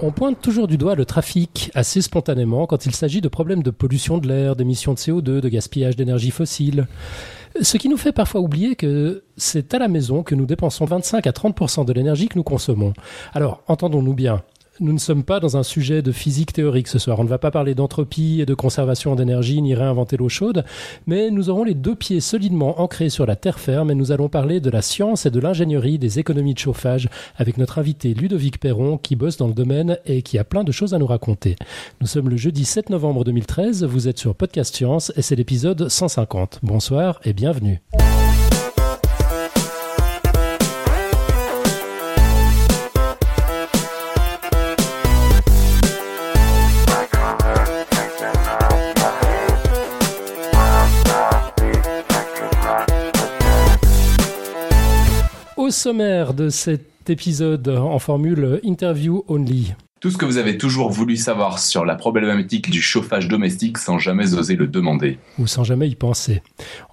On pointe toujours du doigt le trafic assez spontanément quand il s'agit de problèmes de pollution de l'air, d'émissions de CO2, de gaspillage d'énergie fossile. Ce qui nous fait parfois oublier que c'est à la maison que nous dépensons 25 à 30% de l'énergie que nous consommons. Alors, entendons-nous bien, nous ne sommes pas dans un sujet de physique théorique ce soir. On ne va pas parler d'entropie et de conservation d'énergie ni réinventer l'eau chaude, mais nous aurons les deux pieds solidement ancrés sur la terre ferme et nous allons parler de la science et de l'ingénierie des économies de chauffage avec notre invité Ludovic Perron qui bosse dans le domaine et qui a plein de choses à nous raconter. Nous sommes le jeudi 7 novembre 2013, vous êtes sur Podcast Science et c'est l'épisode 150. Bonsoir et bienvenue. Sommaire de cet épisode en formule interview only. Tout ce que vous avez toujours voulu savoir sur la problématique du chauffage domestique sans jamais oser le demander. Ou sans jamais y penser.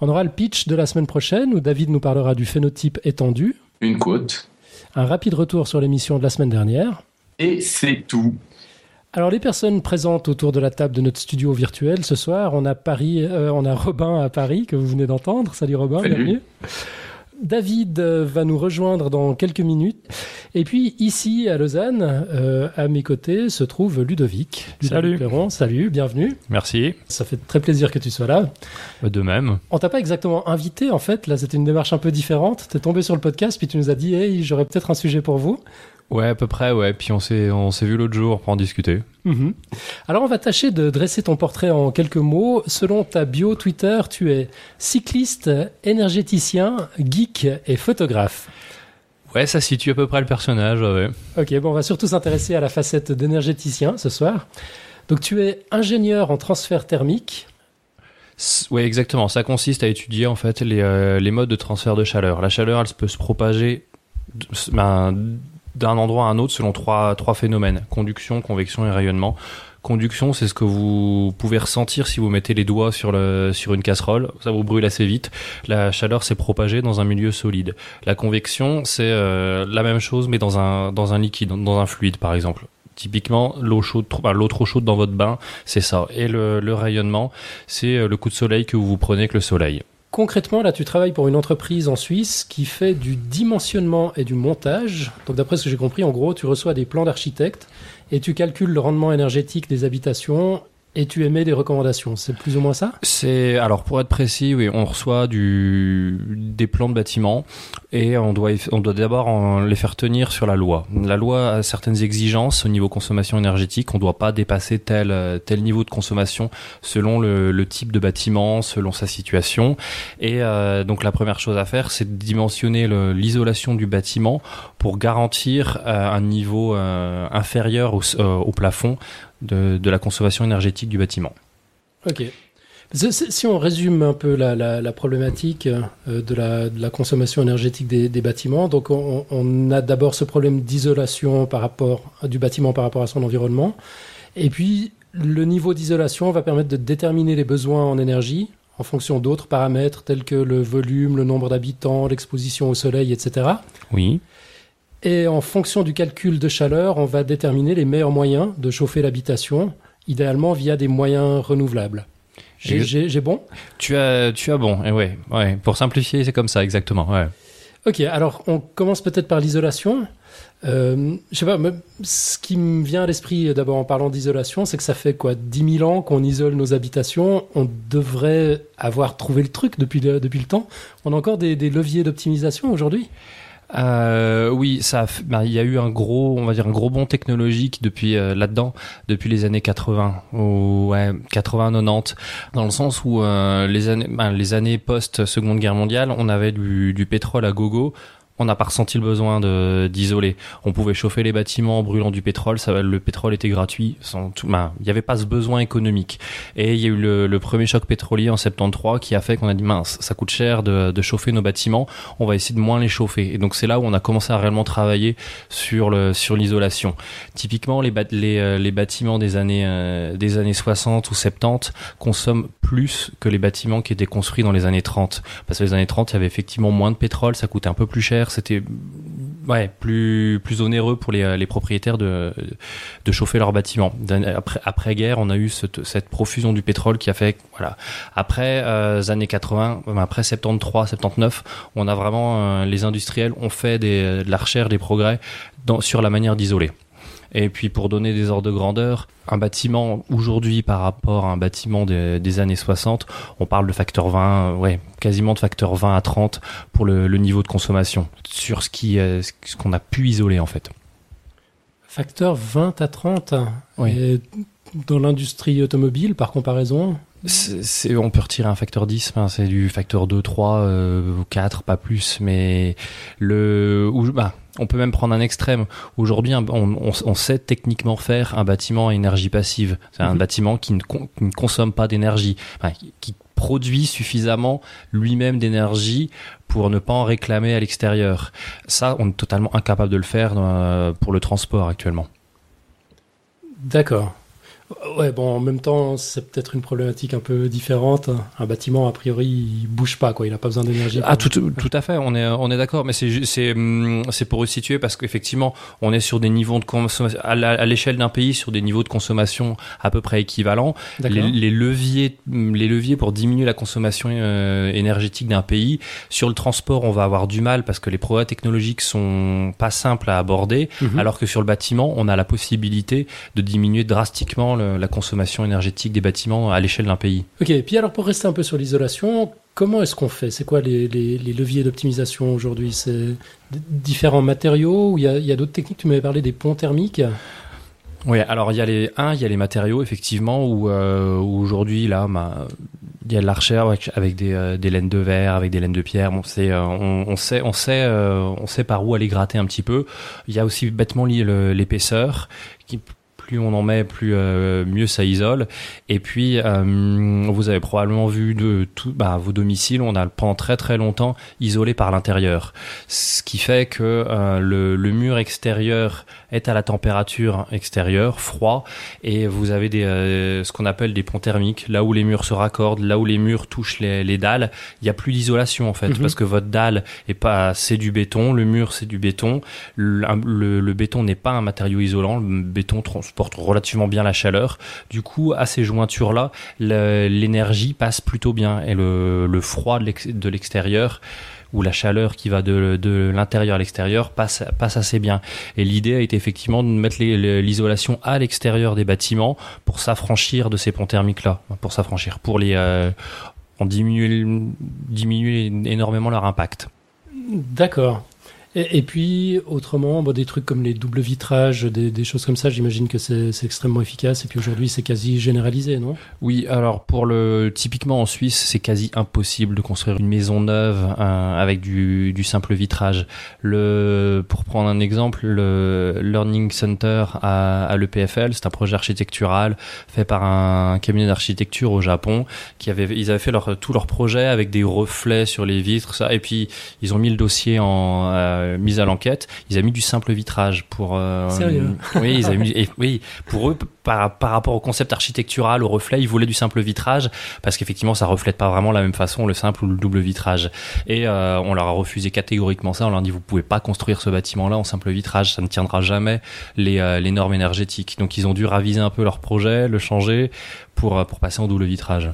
On aura le pitch de la semaine prochaine où David nous parlera du phénotype étendu. Une côte. Un rapide retour sur l'émission de la semaine dernière. Et c'est tout. Alors les personnes présentes autour de la table de notre studio virtuel ce soir, on a Paris, euh, on a Robin à Paris que vous venez d'entendre. Salut Robin, Salut. bienvenue. David va nous rejoindre dans quelques minutes. Et puis ici à Lausanne, euh, à mes côtés, se trouve Ludovic. Ludovic Salut. Perron, salut, bienvenue. Merci. Ça fait très plaisir que tu sois là. De même. On t'a pas exactement invité en fait, là c'était une démarche un peu différente. T'es tombé sur le podcast puis tu nous as dit hey j'aurais peut-être un sujet pour vous. Ouais, à peu près, ouais. Puis on s'est, on s'est vu l'autre jour pour en discuter. Mhm. Alors on va tâcher de dresser ton portrait en quelques mots. Selon ta bio Twitter, tu es cycliste, énergéticien, geek et photographe. Ouais, ça situe à peu près le personnage, ouais. Ok, bon, on va surtout s'intéresser à la facette d'énergéticien ce soir. Donc tu es ingénieur en transfert thermique. Ouais, exactement. Ça consiste à étudier, en fait, les, euh, les modes de transfert de chaleur. La chaleur, elle peut se propager ben, d'un endroit à un autre selon trois, trois phénomènes. Conduction, convection et rayonnement. Conduction, c'est ce que vous pouvez ressentir si vous mettez les doigts sur, le, sur une casserole. Ça vous brûle assez vite. La chaleur s'est propagée dans un milieu solide. La convection, c'est euh, la même chose, mais dans un, dans un liquide, dans un fluide, par exemple. Typiquement, l'eau chaude, l'eau trop chaude dans votre bain, c'est ça. Et le, le rayonnement, c'est euh, le coup de soleil que vous prenez avec le soleil. Concrètement, là, tu travailles pour une entreprise en Suisse qui fait du dimensionnement et du montage. Donc, d'après ce que j'ai compris, en gros, tu reçois des plans d'architectes et tu calcules le rendement énergétique des habitations et tu émets des recommandations. C'est plus ou moins ça? C'est alors pour être précis, oui, on reçoit du des plans de bâtiments et on doit on doit d'abord les faire tenir sur la loi. La loi a certaines exigences au niveau consommation énergétique. On ne doit pas dépasser tel tel niveau de consommation selon le, le type de bâtiment, selon sa situation. Et euh, donc la première chose à faire, c'est de dimensionner l'isolation du bâtiment pour garantir euh, un niveau euh, inférieur au, euh, au plafond de, de la consommation énergétique du bâtiment. Ok. Si on résume un peu la, la- la problématique euh, de, la, de la consommation énergétique des, des bâtiments, donc on, on a d'abord ce problème d'isolation par rapport du bâtiment par rapport à son environnement, et puis le niveau d'isolation va permettre de déterminer les besoins en énergie en fonction d'autres paramètres tels que le volume, le nombre d'habitants, l'exposition au soleil, etc. Oui. Et en fonction du calcul de chaleur, on va déterminer les meilleurs moyens de chauffer l'habitation, idéalement via des moyens renouvelables. J'ai- bon? Tu as, tu as bon, et ouais, ouais. Pour simplifier, c'est comme ça, exactement, ouais. Ok, alors on commence peut-être par l'isolation. Euh, je sais pas, me- ce qui me vient à l'esprit d'abord en parlant d'isolation, c'est que ça fait quoi 10 000 ans qu'on isole nos habitations. On devrait avoir trouvé le truc depuis le, depuis le temps? On a encore des, des leviers d'optimisation aujourd'hui? Euh, oui, ça, ben, il y a eu un gros, on va dire un gros bond technologique depuis euh, là-dedans, depuis les années 80, ou ouais, 80-90, dans le sens où euh, les années, ben, les années post Seconde Guerre mondiale, on avait du, du pétrole à gogo. On n'a pas ressenti le besoin d'isoler. On pouvait chauffer les bâtiments en brûlant du pétrole. Ça, le pétrole était gratuit. Tout, ben, il n'y avait pas ce besoin économique. Et il y a eu le, premier choc pétrolier en 73 qui a fait qu'on a dit mince, ça coûte cher de, chauffer nos bâtiments. On va essayer de moins les chauffer. Et donc c'est là où on a commencé à réellement travailler sur l'isolation. Typiquement euh, les bâtiments des années euh, des années 60 ou 70 consomment plus que les bâtiments qui étaient construits dans les années 30. Parce que les années 30, il y avait effectivement moins de pétrole, ça coûtait un peu plus cher, c'était plus, onéreux pour les, propriétaires de, de chauffer leurs bâtiments. Après, guerre, on a eu cette, profusion du pétrole qui a fait, voilà. Après euh, années 80, après 73, 79, on a vraiment, euh, les industriels ont fait des, de la recherche, des progrès sur la manière d'isoler. Et puis pour donner des ordres de grandeur, un bâtiment aujourd'hui par rapport à un bâtiment des, des, années 60, on parle de facteur 20, ouais, quasiment de facteur 20 à 30 pour le, le niveau de consommation sur ce qui euh, ce qu'on a pu isoler en fait. Facteur 20 à 30 oui. Et dans l'industrie automobile par comparaison c'est, on peut retirer un facteur 10, hein, c'est du facteur 2, 3, euh, 4, pas plus, mais le, ou, bah, on peut même prendre un extrême. Aujourd'hui, on, on, on, sait techniquement faire un bâtiment à énergie passive. C'est un mm-hmm. bâtiment qui ne, qui ne, consomme pas d'énergie, enfin, qui produit suffisamment lui-même d'énergie pour ne pas en réclamer à l'extérieur. Ça, on est totalement incapable de le faire euh, pour le transport actuellement. D'accord. Ouais, bon, en même temps, c'est peut-être une problématique un peu différente. Un bâtiment, a priori, il bouge pas, quoi. Il n'a pas besoin d'énergie. Ah, tout, tout, à fait. On est, on est d'accord. Mais c'est, c'est, hum, c'est pour resituer parce qu'effectivement, on est sur des niveaux de consommation, à l'échelle d'un pays, sur des niveaux de consommation à peu près équivalents. Les, les, leviers, les leviers pour diminuer la consommation euh, énergétique d'un pays. Sur le transport, on va avoir du mal parce que les progrès technologiques sont pas simples à aborder. Mm-hmm. Alors que sur le bâtiment, on a la possibilité de diminuer drastiquement le, la consommation énergétique des bâtiments à l'échelle d'un pays. Ok, et puis alors pour rester un peu sur l'isolation, comment est-ce qu'on fait? C'est quoi les, les, les, leviers d'optimisation aujourd'hui? C'est différents matériaux ou il y a, a d'autres techniques? Tu m'avais parlé des ponts thermiques oui, alors il y a les un, il y a les matériaux effectivement où, euh, où aujourd'hui là, bah, il y a de la recherche avec des, euh, des, laines de verre, avec des laines de pierre. Bon, c'est, euh, on, on, sait, on sait, on sait par où aller gratter un petit peu. Il y a aussi bêtement l'épaisseur qui on en met, plus euh, mieux ça isole. Et puis, euh, vous avez probablement vu de tout, bah, vos domiciles, on a pendant très très longtemps isolé par l'intérieur, ce qui fait que euh, le, mur extérieur est à la température extérieure, froid, et vous avez des, euh, ce qu'on appelle des ponts thermiques, là où les murs se raccordent, là où les murs touchent les, les dalles, il n'y a plus d'isolation en fait, mm -hmm. parce que votre dalle est pas, c'est du béton, le mur c'est du béton, le, le, le béton n'est pas un matériau isolant, le béton transporte relativement bien la chaleur. Du coup, à ces jointures-là, l'énergie passe plutôt bien et le, le froid de l'extérieur ou la chaleur qui va de, de l'intérieur à l'extérieur passe, passe assez bien. Et l'idée a été effectivement de mettre l'isolation à l'extérieur des bâtiments pour s'affranchir de ces ponts thermiques-là, pour s'affranchir, pour les euh, en diminuer, diminuer énormément leur impact. D'accord. Et, puis, autrement, bon, des trucs comme les doubles vitrages, des, des choses comme ça, j'imagine que c'est extrêmement efficace. Et puis aujourd'hui, c'est quasi généralisé, non? Oui, alors pour le typiquement en Suisse, c'est quasi impossible de construire une maison neuve euh, avec du, du, simple vitrage. Le, pour prendre un exemple, le Learning Center à, à l'EPFL, c'est un projet architectural fait par un cabinet d'architecture au Japon qui avait, ils avaient fait leur, tout leur projet avec des reflets sur les vitres, ça, et puis ils ont mis le dossier en euh, euh, mise à l'enquête, ils avaient mis du simple vitrage pour. Euh, Sérieux Oui, ils avaient mis, et, oui, pour eux, par, par rapport au concept architectural, au reflet, ils voulaient du simple vitrage parce qu'effectivement, ça reflète pas vraiment la même façon le simple ou le double vitrage. Et euh, on leur a refusé catégoriquement ça. On leur a dit vous pouvez pas construire ce bâtiment-là en simple vitrage, ça ne tiendra jamais les, les normes énergétiques. Donc ils ont dû raviser un peu leur projet, le changer pour pour passer en double vitrage.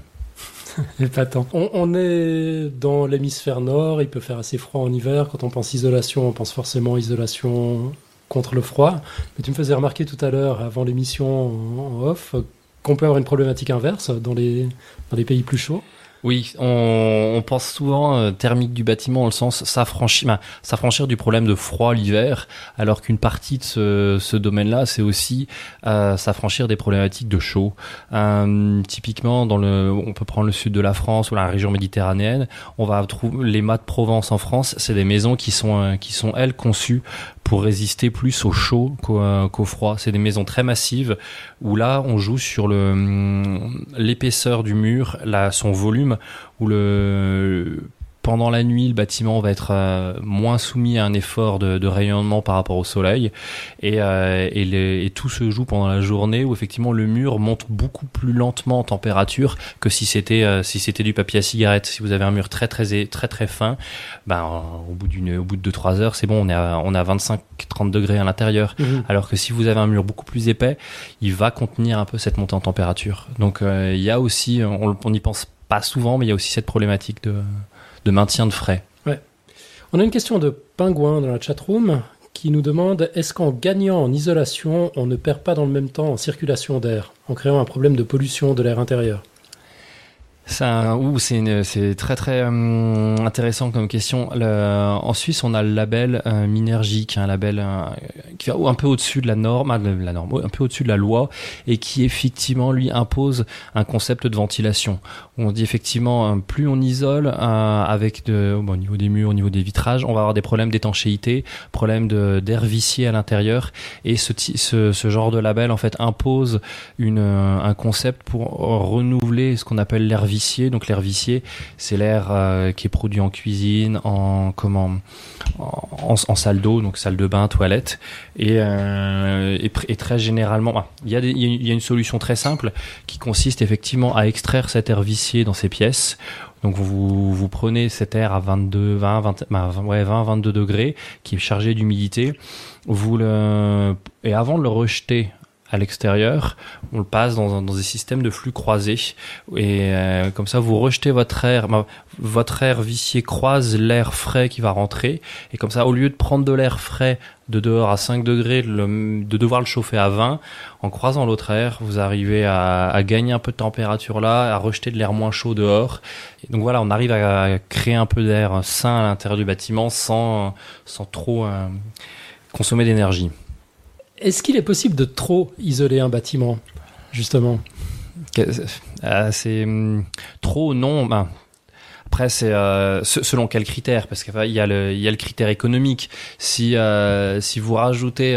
Épatant. On, est dans l'hémisphère nord, il peut faire assez froid en hiver. Quand on pense isolation, on pense forcément isolation contre le froid. Mais tu me faisais remarquer tout à l'heure, avant l'émission en off, qu'on peut avoir une problématique inverse dans les, dans les pays plus chauds. Oui, on, pense souvent euh, thermique du bâtiment dans le sens s'affranchir, s'affranchir du problème de froid l'hiver, alors qu'une partie de ce, ce domaine-là, c'est aussi euh, s'affranchir des problématiques de chaud. Euh, typiquement, dans le, on peut prendre le sud de la France ou la région méditerranéenne, on va trouver les mâts de Provence en France, c'est des maisons qui sont euh, qui sont elles conçues pour résister plus au chaud qu'au euh, qu froid. C'est des maisons très massives où là on joue sur hum, l'épaisseur du mur, là son volume ou le pendant la nuit, le bâtiment va être euh, moins soumis à un effort de, de, rayonnement par rapport au soleil, et, euh, et, les, et, tout se joue pendant la journée où effectivement le mur monte beaucoup plus lentement en température que si c'était euh, si c'était du papier à cigarette. Si vous avez un mur très très très très fin, ben au bout d'une au bout de 2 3 heures, c'est bon, on est à, on a 25 30 degrés à l'intérieur. Mhm. Alors que si vous avez un mur beaucoup plus épais, il va contenir un peu cette montée en température. Donc il y a aussi on, on y pense pas souvent, mais il y a aussi cette problématique de, de maintien de frais. On a une question de Pingouin dans la chatroom qui nous demande est-ce qu'en gagnant en isolation, on ne perd pas dans le même temps en circulation d'air, en créant un problème de pollution de l'air intérieur? C'est très très euh, intéressant comme question. Le, en Suisse, on a le label euh, Minergie, un label euh, qui va un peu au-dessus de la norme, la norme, un peu au-dessus de la loi, et qui effectivement lui impose un concept de ventilation. On dit effectivement, euh, plus on isole avec de, bon, au niveau des murs, au niveau des vitrages, on va avoir des problèmes d'étanchéité, problèmes d'air vicié à l'intérieur, et ce, ce, ce, genre de label en fait impose une, un concept pour renouveler ce qu'on appelle l'air vicié donc l'air vicié, c'est l'air euh, qui est produit en cuisine, en comment, en, salle d'eau, donc salle de bain, toilette, et, euh, très généralement, il y, a il y a une solution très simple qui consiste effectivement à extraire cet air vicié dans ces pièces. Donc vous, prenez cet air à 22, 20, 20, ouais, 20 22 degrés qui est chargé d'humidité. Vous et avant de le rejeter à l'extérieur, on le passe dans, dans, des systèmes de flux croisés et euh, comme ça vous rejetez votre air, votre air vicié croise l'air frais qui va rentrer et comme ça au lieu de prendre de l'air frais de dehors à 5 degrés, de devoir le chauffer à 20, en croisant l'autre air, vous arrivez à, à, gagner un peu de température là, à rejeter de l'air moins chaud dehors. Et donc voilà, on arrive à créer un peu d'air sain à l'intérieur du bâtiment sans, sans trop euh, consommer d'énergie. Est-ce qu'il est possible de trop isoler un bâtiment, justement? Euh, C'est hum, trop, non. Ben, après, c'est euh, selon quel critère Parce qu'il y, a le, critère économique. Si, euh, si vous rajoutez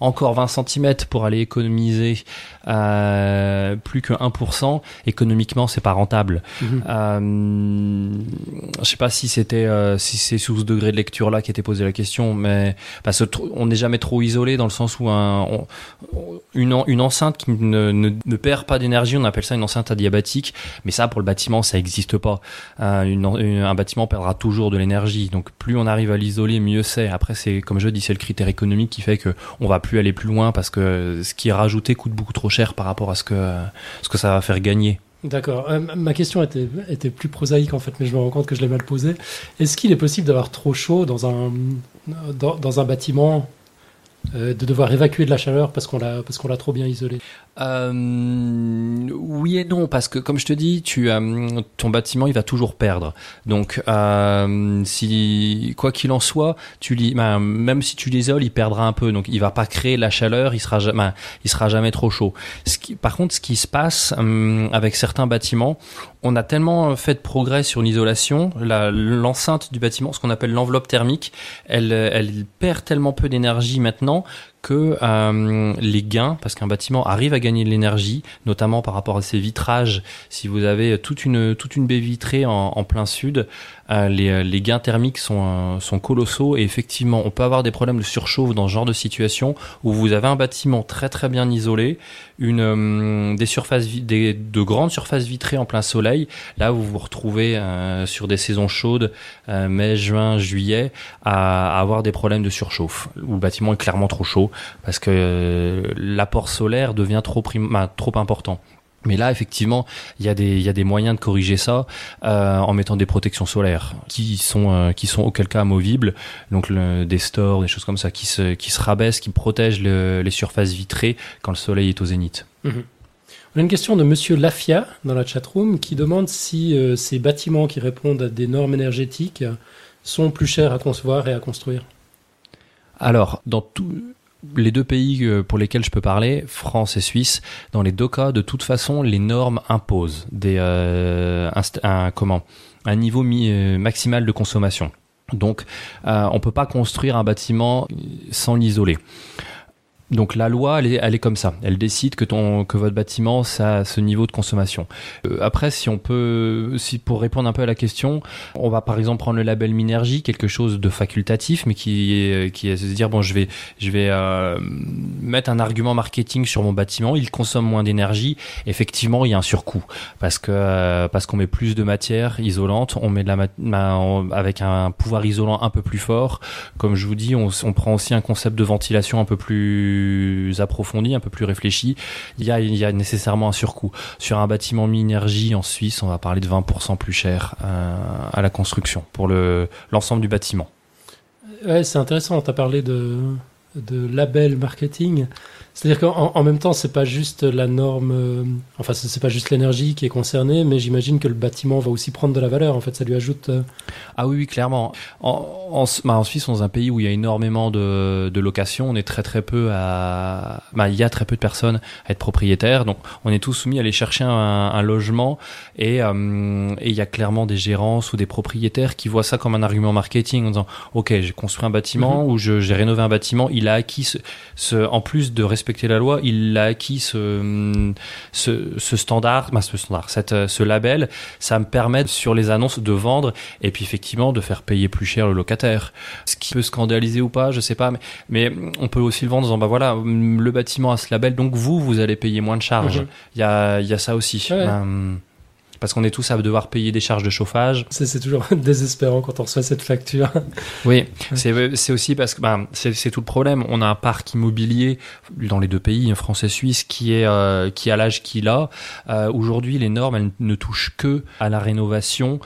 encore 20 cm pour aller économiser euh, plus que 1%, économiquement, c'est pas rentable. Mhm. Euh, je sais pas si c'était euh, si c'est sous ce degré de lecture là qui était posé la question, mais parce on n'est jamais trop isolé dans le sens où un, une, une enceinte qui ne, ne, ne perd pas d'énergie, on appelle ça une enceinte adiabatique, mais ça pour le bâtiment ça n'existe pas un bâtiment perdra toujours de l'énergie. Donc plus on arrive à l'isoler, mieux c'est. Après, c'est comme je dis, c'est le critère économique qui fait que on va plus aller plus loin parce que ce qui est rajouté coûte beaucoup trop cher par rapport à ce que ce que ça va faire gagner. D'accord. Euh, ma question était, était, plus prosaïque en fait, mais je me rends compte que je l'ai mal posée. Est-ce qu'il est possible d'avoir trop chaud dans un, dans, un bâtiment euh, de devoir évacuer de la chaleur parce qu'on l'a parce qu'on l'a trop bien isolé? Euh, Oui et non parce que comme je te dis, tu euh, ton bâtiment il va toujours perdre. Donc euh, si quoi qu'il en soit, tu ben, même si tu l'isoles, il perdra un peu. Donc il va pas créer la chaleur, il sera jamais il sera jamais trop chaud. Par contre, ce qui se passe hum, avec certains bâtiments, on a tellement fait de progrès sur l'isolation, l'enceinte du bâtiment, ce qu'on appelle l'enveloppe thermique, elle, elle perd tellement peu d'énergie maintenant que euh, les gains, parce qu'un bâtiment arrive à gagner de l'énergie, notamment par rapport à ses vitrages, si vous avez toute une, toute une baie vitrée en, plein sud, les, euh, les, gains thermiques sont, euh, sont colossaux et effectivement, on peut avoir des problèmes de surchauffe dans ce genre de situation où vous avez un bâtiment très très bien isolé, une des surfaces des, de grandes surfaces vitrées en plein soleil. Là, vous vous retrouvez sur des saisons chaudes, mai, juin, juillet, à, avoir des problèmes de surchauffe où le bâtiment est clairement trop chaud parce que l'apport solaire devient trop, trop important. Mais là, effectivement, il y, a des, y a des moyens de corriger ça euh, en mettant des protections solaires qui sont, euh, qui sont auquel cas amovibles, donc le, des stores, des choses comme ça, qui se, qui se rabaissent, qui protègent le, les surfaces vitrées quand le soleil est au zénith. Mhm. On a une question de Monsieur Lafia dans la chatroom qui demande si euh, ces bâtiments qui répondent à des normes énergétiques sont plus chers à concevoir et à construire. Alors, dans tout, les deux pays euh, pour lesquels je peux parler, France et Suisse, dans les deux cas, de toute façon, les normes imposent euh, un, niveau euh, maximal de consommation. Donc, on peut pas construire un bâtiment sans l'isoler. Donc la loi, elle est, elle est comme ça. Elle décide que ton, que votre bâtiment, ça a ce niveau de consommation. Euh, après, si on peut, si pour répondre un peu à la question, on va par exemple prendre le label Minergie, quelque chose de facultatif, mais qui est, qui est se dire bon, je vais, je vais euh, mettre un argument marketing sur mon bâtiment. Il consomme moins d'énergie. Effectivement, il y a un surcoût parce que euh, parce qu'on met plus de matière isolante, on met de la avec un pouvoir isolant un peu plus fort. Comme je vous dis, on, on prend aussi un concept de ventilation un peu plus approfondi, un peu plus réfléchi, il y a, nécessairement un surcoût. Sur un bâtiment mi-énergie en Suisse, on va parler de 20% plus cher euh, à la construction pour le l'ensemble du bâtiment. C'est intéressant. Tu as parlé de label marketing. C'est-à-dire qu'en même temps, c'est pas juste la norme, euh, enfin, c'est pas juste l'énergie qui est concernée, mais j'imagine que le bâtiment va aussi prendre de la valeur. En fait, ça lui ajoute. Euh, ah oui, oui clairement. En, en, bah, en, Suisse, on est un pays où il y a énormément de, de locations. On est très très peu à, bah, il y a très peu de personnes à être propriétaires. Donc, on est tous soumis à aller chercher un, un logement et, euh, et il y a clairement des gérances ou des propriétaires qui voient ça comme un argument marketing en disant, ok, j'ai construit un bâtiment mhm. ou j'ai rénové un bâtiment, il a acquis ce, ce en plus de respect respecter la loi, il a acquis ce, ce, standard, ce standard, cette, ce label. Ça me permet sur les annonces de vendre et puis effectivement de faire payer plus cher le locataire. Ce qui peut scandaliser ou pas, je sais pas, mais, mais on peut aussi le vendre en disant bah voilà, le bâtiment a ce label, donc vous, vous allez payer moins de charges. Mhm. Il y, a, y a ça aussi. Ben, parce qu'on est tous à devoir payer des charges de chauffage. C'est toujours désespérant quand on reçoit cette facture. Oui, c'est aussi parce que ben, c'est tout le problème. On a un parc immobilier dans les deux pays, France et Suisse, qui est euh, qui a l'âge qu'il a. Euh, Aujourd'hui, les normes elles ne touchent que à la rénovation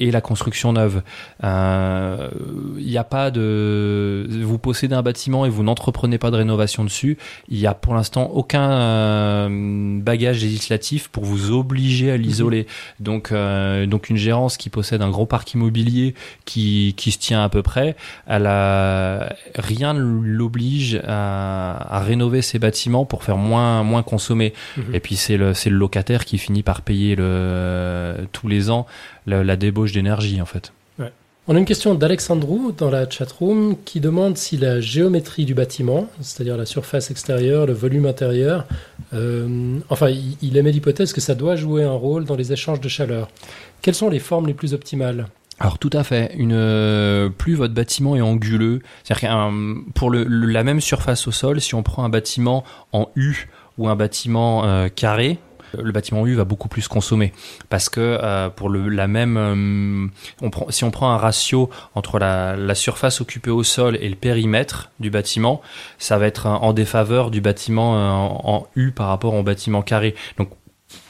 et la construction neuve. Il euh, n'y a pas de... Vous possédez un bâtiment et vous n'entreprenez pas de rénovation dessus. Il n'y a pour l'instant aucun euh, bagage législatif pour vous obliger à l'isoler. Mhm. Donc, euh, donc une gérance qui possède un gros parc immobilier qui, qui se tient à peu près, elle a... rien ne l'oblige à, à, rénover ses bâtiments pour faire moins, moins consommer. Mhm. Et puis c'est le, le locataire qui finit par payer le, tous les ans la, débauche d'énergie en fait. On a une question d'Alexandrou dans la chatroom qui demande si la géométrie du bâtiment, c'est-à-dire la surface extérieure, le volume intérieur, euh, enfin, il, émet l'hypothèse que ça doit jouer un rôle dans les échanges de chaleur. Quelles sont les formes les plus optimales? Alors tout à fait. Une euh, plus votre bâtiment est anguleux, c'est-à-dire pour la même surface au sol, si on prend un bâtiment en U ou un bâtiment euh, carré, le bâtiment U va beaucoup plus consommer parce que euh, pour le, la même, euh, si on prend un ratio entre la, surface occupée au sol et le périmètre du bâtiment, ça va être en défaveur du bâtiment euh, en, U par rapport au bâtiment carré. Donc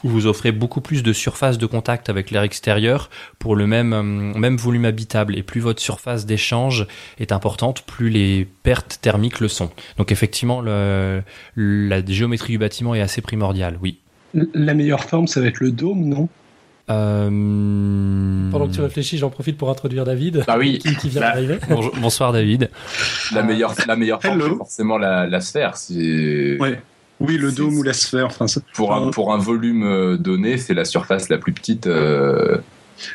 vous offrez beaucoup plus de surface de contact avec l'air extérieur pour le même, même volume habitable. Et plus votre surface d'échange est importante, plus les pertes thermiques le sont. Donc effectivement, le, la géométrie du bâtiment est assez primordiale, oui. La meilleure forme, ça va être le dôme, non? Euh... Pendant que tu réfléchis, j'en profite pour introduire David, ah oui. qui, vient d'arriver. bonsoir David. La meilleure, la meilleure forme, c'est forcément la, la sphère. Ouais. Oui, le dôme ou la sphère. Enfin, pour, un, pour un volume euh, donné, c'est la surface la plus petite. Euh,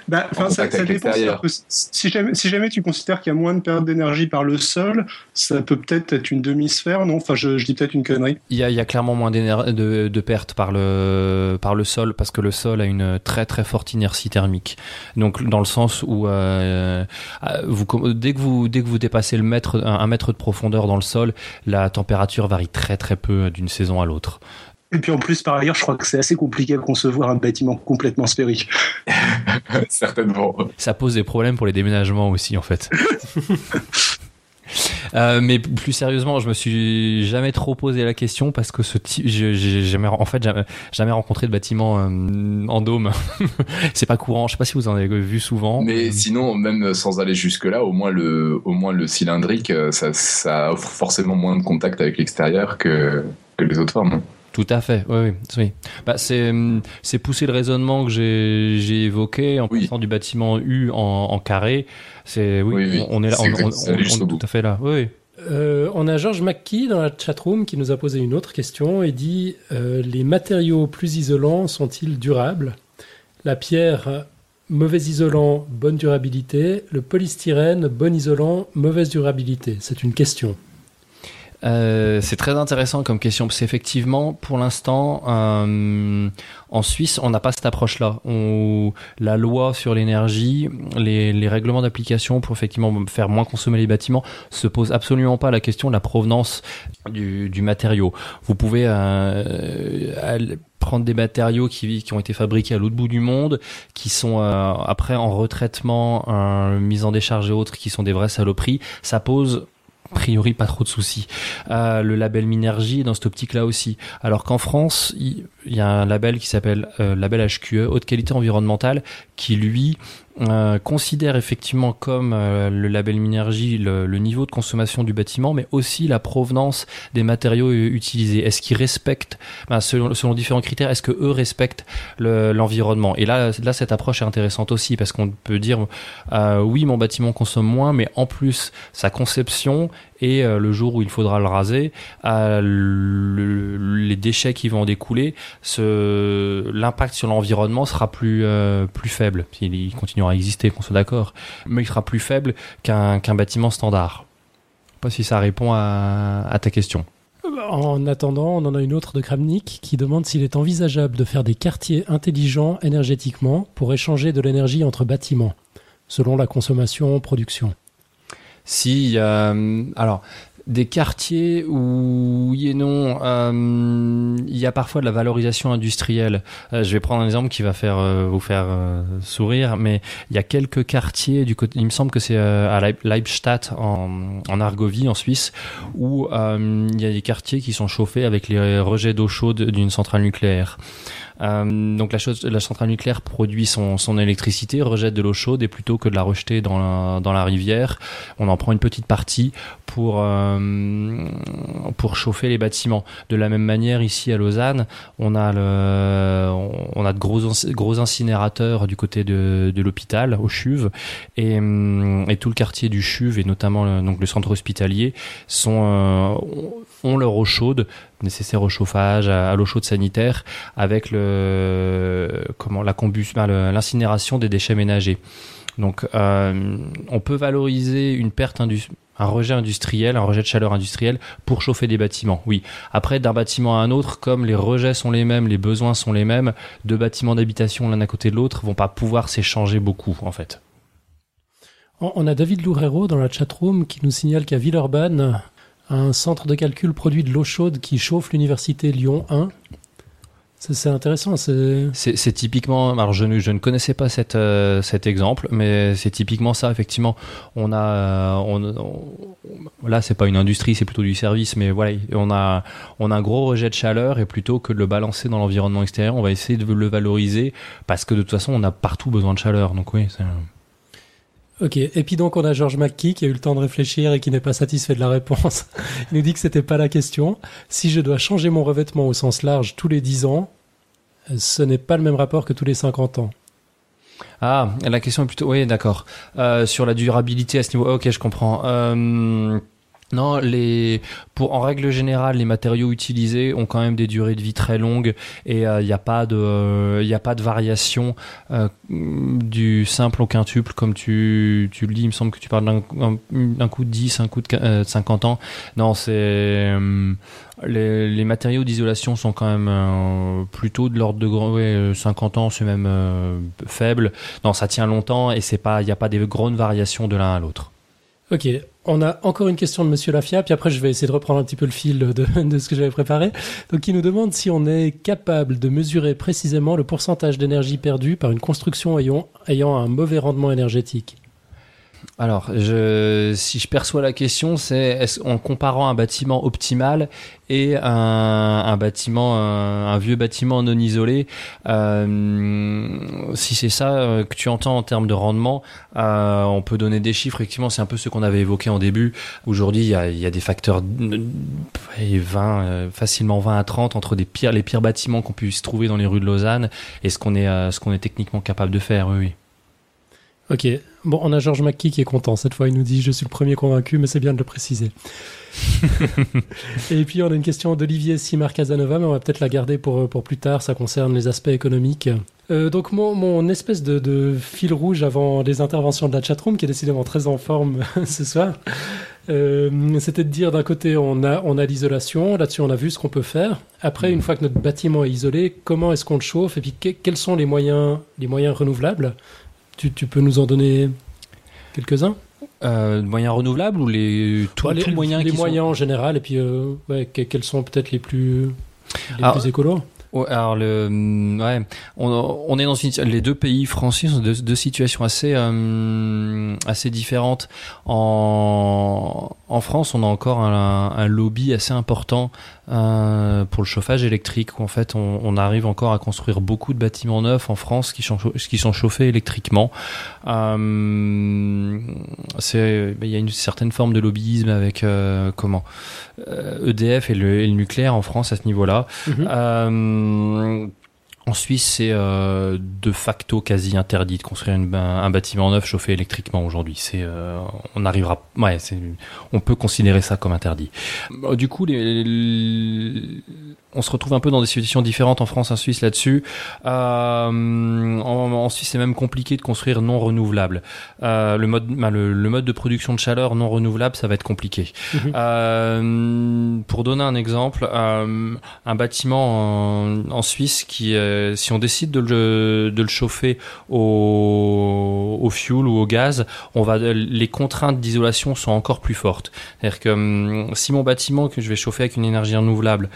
bah, ça, ça dépend. Si jamais, si jamais tu considères qu'il y a moins de perte d'énergie par le sol, ça peut peut-être être une demi-sphère, non? Enfin, je, dis peut-être une connerie. Il y a, il y a clairement moins de, de pertes par le, par le sol parce que le sol a une très très forte inertie thermique. Donc, dans le sens où euh, euh, vous, dès, que vous, dès que vous dépassez le mètre, un mètre de profondeur dans le sol, la température varie très très peu d'une saison à l'autre. Et puis en plus, par ailleurs, je crois que c'est assez compliqué à concevoir un bâtiment complètement sphérique. Certainement. Ça pose des problèmes pour les déménagements aussi, en fait. Euh, mais plus sérieusement, je me suis jamais trop posé la question parce que ce type, j'ai jamais, en fait, jamais, jamais rencontré de bâtiment euh, en dôme. c'est pas courant. Je sais pas si vous en avez vu souvent. Mais sinon, même sans aller jusque là, au moins le, au moins le cylindrique, euh, ça, ça offre forcément moins de contact avec l'extérieur que, que les autres formes. Tout à fait, oui, oui. Bah, c'est, c'est pousser le raisonnement que j'ai, j'ai évoqué en oui. du bâtiment U en, en carré. C'est, oui, On, est là, on, on, est tout à fait là. Oui. Euh, on a Georges McKee dans la chatroom qui nous a posé une autre question et dit euh, Les matériaux plus isolants sont-ils durables? La pierre, mauvais isolant, bonne durabilité. Le polystyrène, bon isolant, mauvaise durabilité. C'est une question. Euh, c'est très intéressant comme question parce qu'effectivement, pour l'instant, euh, en Suisse, on n'a pas cette approche-là. La loi sur l'énergie, les, règlements d'application pour effectivement faire moins consommer les bâtiments, se pose absolument pas la question de la provenance du, matériau. Vous pouvez euh, prendre des matériaux qui, ont été fabriqués à l'autre bout du monde, qui sont euh, après en retraitement, euh, mise en décharge et autres, qui sont des vraies saloperies. Ça pose priori pas trop de soucis. Euh, le label Minergie est dans cette optique-là aussi. Alors qu'en France, il y, a un label qui s'appelle euh, label HQE, haute qualité environnementale, qui lui euh, considère effectivement comme euh, le label Minergie le, niveau de consommation du bâtiment, mais aussi la provenance des matériaux utilisés. Est-ce qu'ils respectent, ben, selon, différents critères, est-ce que eux respectent l'environnement? Et là, cette approche est intéressante aussi parce qu'on peut dire, oui, mon bâtiment consomme moins, mais en plus, sa conception et le jour où il faudra le raser, les déchets qui vont en découler, l'impact sur l'environnement sera plus, plus faible. Il, continue à exister, qu'on soit d'accord, mais il sera plus faible qu'un bâtiment standard. Je sais pas si ça répond à, ta question. En attendant, on en a une autre de Kramnik qui demande s'il est envisageable de faire des quartiers intelligents énergétiquement pour échanger de l'énergie entre bâtiments, selon la consommation Si, euh, alors, des quartiers où oui et non, euh, il y a parfois de la valorisation industrielle. Euh, je vais prendre un exemple qui va faire euh, vous faire sourire, mais il y a quelques quartiers du côté, il me semble que c'est à Leibstadt en, en Argovie en Suisse, où il y a des quartiers qui sont chauffés avec les rejets d'eau chaude d'une centrale nucléaire. Euh, donc la, chose, la centrale nucléaire produit son, son électricité, rejette de l'eau chaude et plutôt que de la rejeter dans la, dans la rivière, on en prend une petite partie pour, euh, pour chauffer les bâtiments. De la même manière, ici à Lausanne, on a, le, on a de gros, gros incinérateurs du côté de, de l'hôpital, au CHUV, et, et, tout le quartier du CHUV, et notamment donc le centre hospitalier, sont, euh, ont leur eau chaude nécessaire au chauffage, à, l'eau chaude sanitaire, avec le comment la combustion, l'incinération des déchets ménagers. Donc, euh, on peut valoriser une perte un rejet industriel, un rejet de chaleur industrielle pour chauffer des bâtiments. Oui. Après, d'un bâtiment à un autre, comme les rejets sont les mêmes, les besoins sont les mêmes, deux bâtiments d'habitation l'un à côté de l'autre vont pas pouvoir s'échanger beaucoup, en fait. On a David Loureiro dans la chatroom qui nous signale qu'à Villeurbanne, un centre de calcul produit de l'eau chaude qui chauffe l'université Lyon 1. C'est intéressant. C'est typiquement. Alors je ne, je ne connaissais pas cette, euh, cet exemple, mais c'est typiquement ça. Effectivement, on a. Euh, on, là, c'est pas une industrie, c'est plutôt du service, mais voilà, on a, on a un gros rejet de chaleur et plutôt que de le balancer dans l'environnement extérieur, on va essayer de le valoriser parce que de toute façon, on a partout besoin de chaleur. Donc oui, c'est. Ok, et puis donc on a Georges McKee qui a eu le temps de réfléchir et qui n'est pas satisfait de la réponse. Il nous dit que c'était pas la question. Si je dois changer mon revêtement au sens large tous les 10 ans, ce n'est pas le même rapport que tous les 50 ans. Ah, la question est plutôt... Oui, d'accord. Euh, sur la durabilité à ce niveau... Ok, je comprends. Euh... Non, les pour en règle générale, les matériaux utilisés ont quand même des durées de vie très longues et il euh, n'y a pas de il a pas de variation euh, du simple au quintuple comme tu, tu le dis. Il me semble que tu parles d'un coup de 10, un coup de 50 euh, ans. Non, c'est les, matériaux d'isolation sont quand même plutôt de l'ordre de ouais, 50 ans, c'est même faible. Non, ça tient longtemps et c'est pas il n'y a pas des grandes variations de l'un à l'autre. Ok, on a encore une question de Monsieur Lafia, puis après je vais essayer de reprendre un petit peu le fil de, ce que j'avais préparé. Donc il nous demande si on est capable de mesurer précisément le pourcentage d'énergie perdue par une construction ayant un mauvais rendement énergétique. Alors, je, si je perçois la question, c'est en comparant un bâtiment optimal et un, bâtiment, un, vieux bâtiment non isolé, euh, si c'est ça euh, que tu entends en termes de rendement, euh, on peut donner des chiffres. Effectivement, c'est un peu ce qu'on avait évoqué en début. Aujourd'hui, il y a, y a, des facteurs 20, facilement 20 à 30 entre des pires, les pires bâtiments qu'on puisse trouver dans les rues de Lausanne et ce qu'on est, ce qu'on est techniquement capable de faire. Oui. oui. Ok. Bon, on a Georges McKee qui est content. Cette fois, il nous dit Je suis le premier convaincu, mais c'est bien de le préciser. et puis, on a une question d'Olivier Simar Casanova, mais on va peut-être la garder pour, pour plus tard. Ça concerne les aspects économiques. Euh, donc, mon, mon espèce de, de, fil rouge avant les interventions de la chatroom, qui est décidément très en forme ce soir, Euh, c'était de dire d'un côté, on a, on a l'isolation, là-dessus on a vu ce qu'on peut faire. Après, une fois que notre bâtiment est isolé, comment est-ce qu'on le chauffe? Et puis quels sont les moyens, les moyens renouvelables? Tu, tu peux nous en donner quelques-uns euh, moyens renouvelables ou les tous les, moyens les moyens en général et puis euh, ouais, quels sont peut-être les plus les plus écolos alors le ouais, on, on, est dans une, les deux pays français sont deux, deux situations assez euh, assez différentes. En en France, on a encore un, un lobby assez important euh, pour le chauffage électrique. Où en fait, on, on, arrive encore à construire beaucoup de bâtiments neufs en France qui sont qui sont chauffés électriquement. Euh, c'est il y a une certaine forme de lobbyisme avec euh, comment EDF euh, e et le, et le, nucléaire en France à ce niveau-là. Mm -hmm. En Suisse, c'est euh, de facto quasi interdit de construire une, un, bâtiment neuf chauffé électriquement aujourd'hui. C'est, euh, on arrivera, ouais, on peut considérer ça comme interdit. Du coup, les, les, on se retrouve un peu dans des situations différentes en France et en Suisse là-dessus. Euh, en, en, Suisse, c'est même compliqué de construire non renouvelable. Euh, le mode, bah, le, le, mode de production de chaleur non renouvelable, ça va être compliqué. Mmh. Euh, pour donner un exemple, euh, un bâtiment en, en Suisse qui, euh, si on décide de le, de le chauffer au, au fuel ou au gaz, on va, les contraintes d'isolation sont encore plus fortes. C'est-à-dire que hum, si mon bâtiment que je vais chauffer avec une énergie renouvelable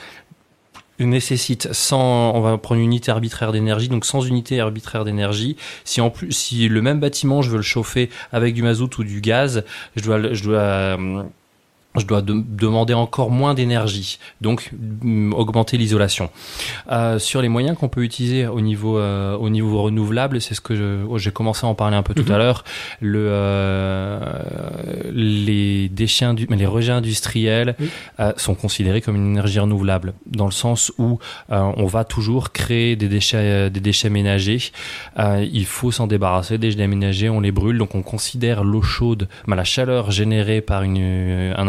nécessite sans on va prendre une unité arbitraire d'énergie donc sans unité arbitraire d'énergie. Si en plus si le même bâtiment je veux le chauffer avec du mazout ou du gaz je dois je dois je dois de demander encore moins d'énergie, donc mm, augmenter l'isolation. Euh, sur les moyens qu'on peut utiliser au niveau euh, au niveau renouvelable, c'est ce que oh, j'ai commencé à en parler un peu tout mm -hmm. à l'heure. Le euh, les déchets les rejets industriels oui. Sont considérés comme une énergie renouvelable dans le sens où on va toujours créer des déchets des déchets ménagers. il faut s'en débarrasser des déchets ménagers, on les brûle, donc on considère l'eau chaude, bah, la chaleur générée par une un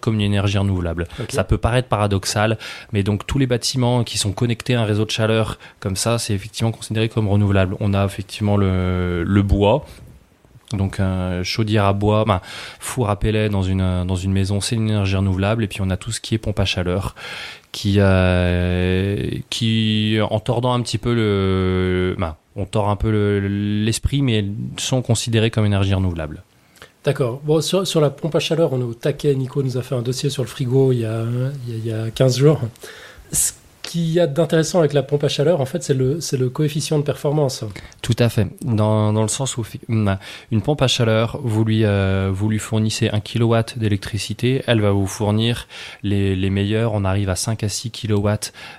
comme une énergie renouvelable. Okay. Ça peut paraître paradoxal, mais donc tous les bâtiments qui sont connectés à un réseau de chaleur comme ça, c'est effectivement considéré comme renouvelable. On a effectivement le, le bois, donc un chaudière à bois, ben, four à pellet dans une dans une maison, c'est une énergie renouvelable. Et puis on a tout ce qui est pompe à chaleur, qui euh, qui en tordant un petit peu le, ben, on tord un peu l'esprit, le, mais sont considérés comme énergie renouvelable. D'accord. Bon, sur, la pompe à chaleur, on est au taquet. Nico nous a fait un dossier sur le frigo il y a, il y a 15 jours. Ce qu'il y a d'intéressant avec la pompe à chaleur, en fait, c'est le, le coefficient de performance. Tout à fait. Dans, dans le sens où une pompe à chaleur, vous lui, euh, vous lui fournissez 1 kW d'électricité, elle va vous fournir les, les meilleurs. On arrive à 5 à 6 kW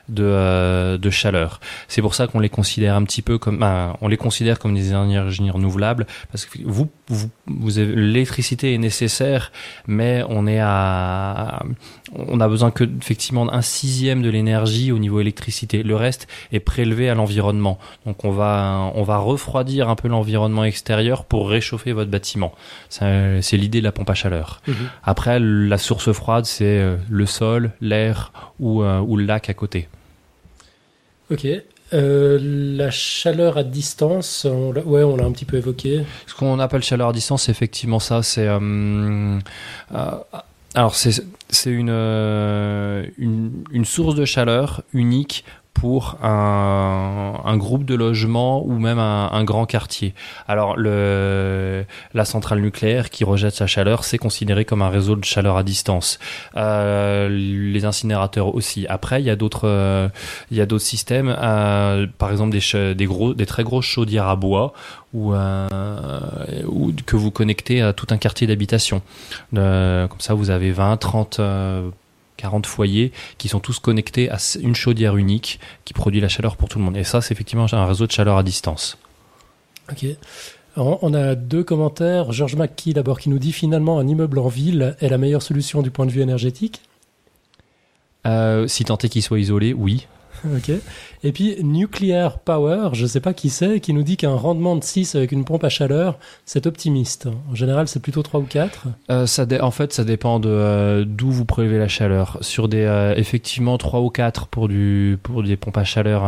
de, euh, de chaleur. C'est pour ça qu'on les considère un petit peu comme, on les considère comme des énergies renouvelables parce que vous, vous, vous l'électricité est nécessaire, mais on est à, on a besoin que effectivement d'un sixième de l'énergie au niveau électricité. Le reste est prélevé à l'environnement. Donc on va on va refroidir un peu l'environnement extérieur pour réchauffer votre bâtiment. C'est l'idée de la pompe à chaleur. Mmh. Après la source froide c'est euh, le sol, l'air ou, euh, ou le lac à côté. Ok. Euh, la chaleur à distance, on ouais, on l'a un petit peu évoqué. Ce qu'on appelle chaleur à distance, c'est effectivement ça. C'est euh, euh, alors c'est une source de chaleur unique pour un, un, groupe de logements ou même un, un, grand quartier. Alors le, la centrale nucléaire qui rejette sa chaleur, c'est considéré comme un réseau de chaleur à distance. Euh, les incinérateurs aussi. Après, il y a d'autres, euh, il y a d'autres systèmes. Euh, par exemple, des, des gros, des très grosses chaudières à bois ou, euh, ou que vous connectez à tout un quartier d'habitation. comme ça, vous avez 20, 30 40 foyers qui sont tous connectés à une chaudière unique qui produit la chaleur pour tout le monde. Et ça, c'est effectivement un réseau de chaleur à distance. Ok. Alors, on a deux commentaires. Georges McKee d'abord qui nous dit finalement un immeuble en ville est la meilleure solution du point de vue énergétique. Euh, si tant est qu'il soit isolé, oui. Ok. Et puis Nuclear Power, je ne sais pas qui c'est, qui nous dit qu'un rendement de 6 avec une pompe à chaleur, c'est optimiste. En général, c'est plutôt 3 ou 4 euh, En fait, ça dépend de euh, d'où vous prélevez la chaleur. Sur des, euh, effectivement, 3 ou 4 pour, des pompes à chaleur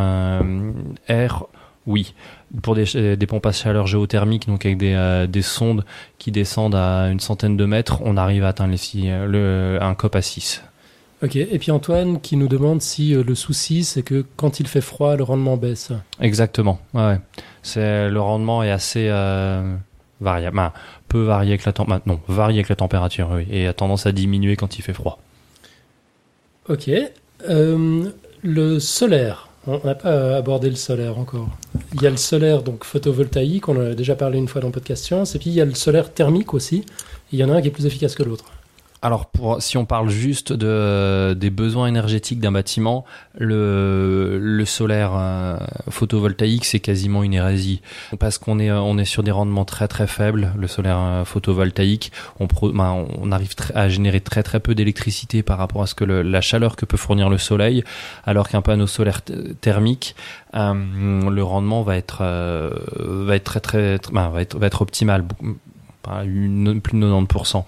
air oui. Pour des, pompes à chaleur géothermique, donc avec des, des, sondes qui descendent à une centaine de mètres, on arrive à atteindre un COP à 6. Ok, et puis Antoine qui nous demande si le souci c'est que quand il fait froid, le rendement baisse. Exactement, ouais. C'est, le rendement est assez variable, peu varié avec la température, non, varié avec la température, oui, et a tendance à diminuer quand il fait froid. Ok. Euh, le solaire, on n'a pas abordé le solaire encore. Il y a le solaire donc photovoltaïque, on en a déjà parlé une fois dans le podcast Science, et puis il y a le solaire thermique aussi. Il y en a un qui est plus efficace que l'autre. Alors, pour, si on parle juste de, des besoins énergétiques d'un bâtiment, le, le solaire euh, photovoltaïque, c'est quasiment une hérésie. Parce qu'on est, on est sur des rendements très très faibles, le solaire euh, photovoltaïque. On, ben, arrive à générer très très peu d'électricité par rapport à ce que la chaleur que peut fournir le soleil, alors qu'un panneau solaire thermique, euh, le rendement va être, va être très très, ben, va, être, va être optimal, une, plus de 90%.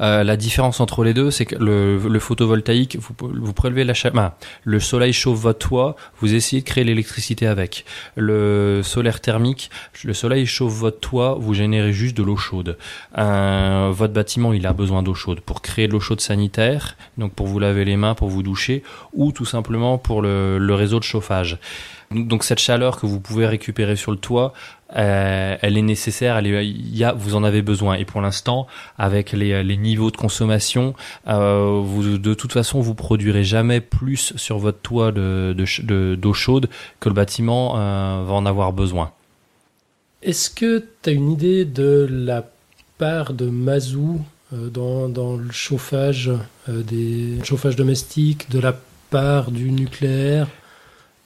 Euh, la différence entre les deux, c'est que le, photovoltaïque, vous, vous prélevez la chaleur, le soleil chauffe votre toit, vous essayez de créer l'électricité avec. Le solaire thermique, le soleil chauffe votre toit, vous générez juste de l'eau chaude. Votre bâtiment, il a besoin d'eau chaude pour créer de l'eau chaude sanitaire, donc pour vous laver les mains, pour vous doucher, ou tout simplement pour le réseau de chauffage. Donc cette chaleur que vous pouvez récupérer sur le toit, euh, elle est nécessaire, elle y a, vous en avez besoin. Et pour l'instant, avec les, les, niveaux de consommation, euh, de toute façon, vous produirez jamais plus sur votre toit de, de, d'eau chaude que le bâtiment euh, va en avoir besoin. Est-ce que tu as une idée de la part de mazout euh, dans, le euh, chauffage domestique, de la part du nucléaire?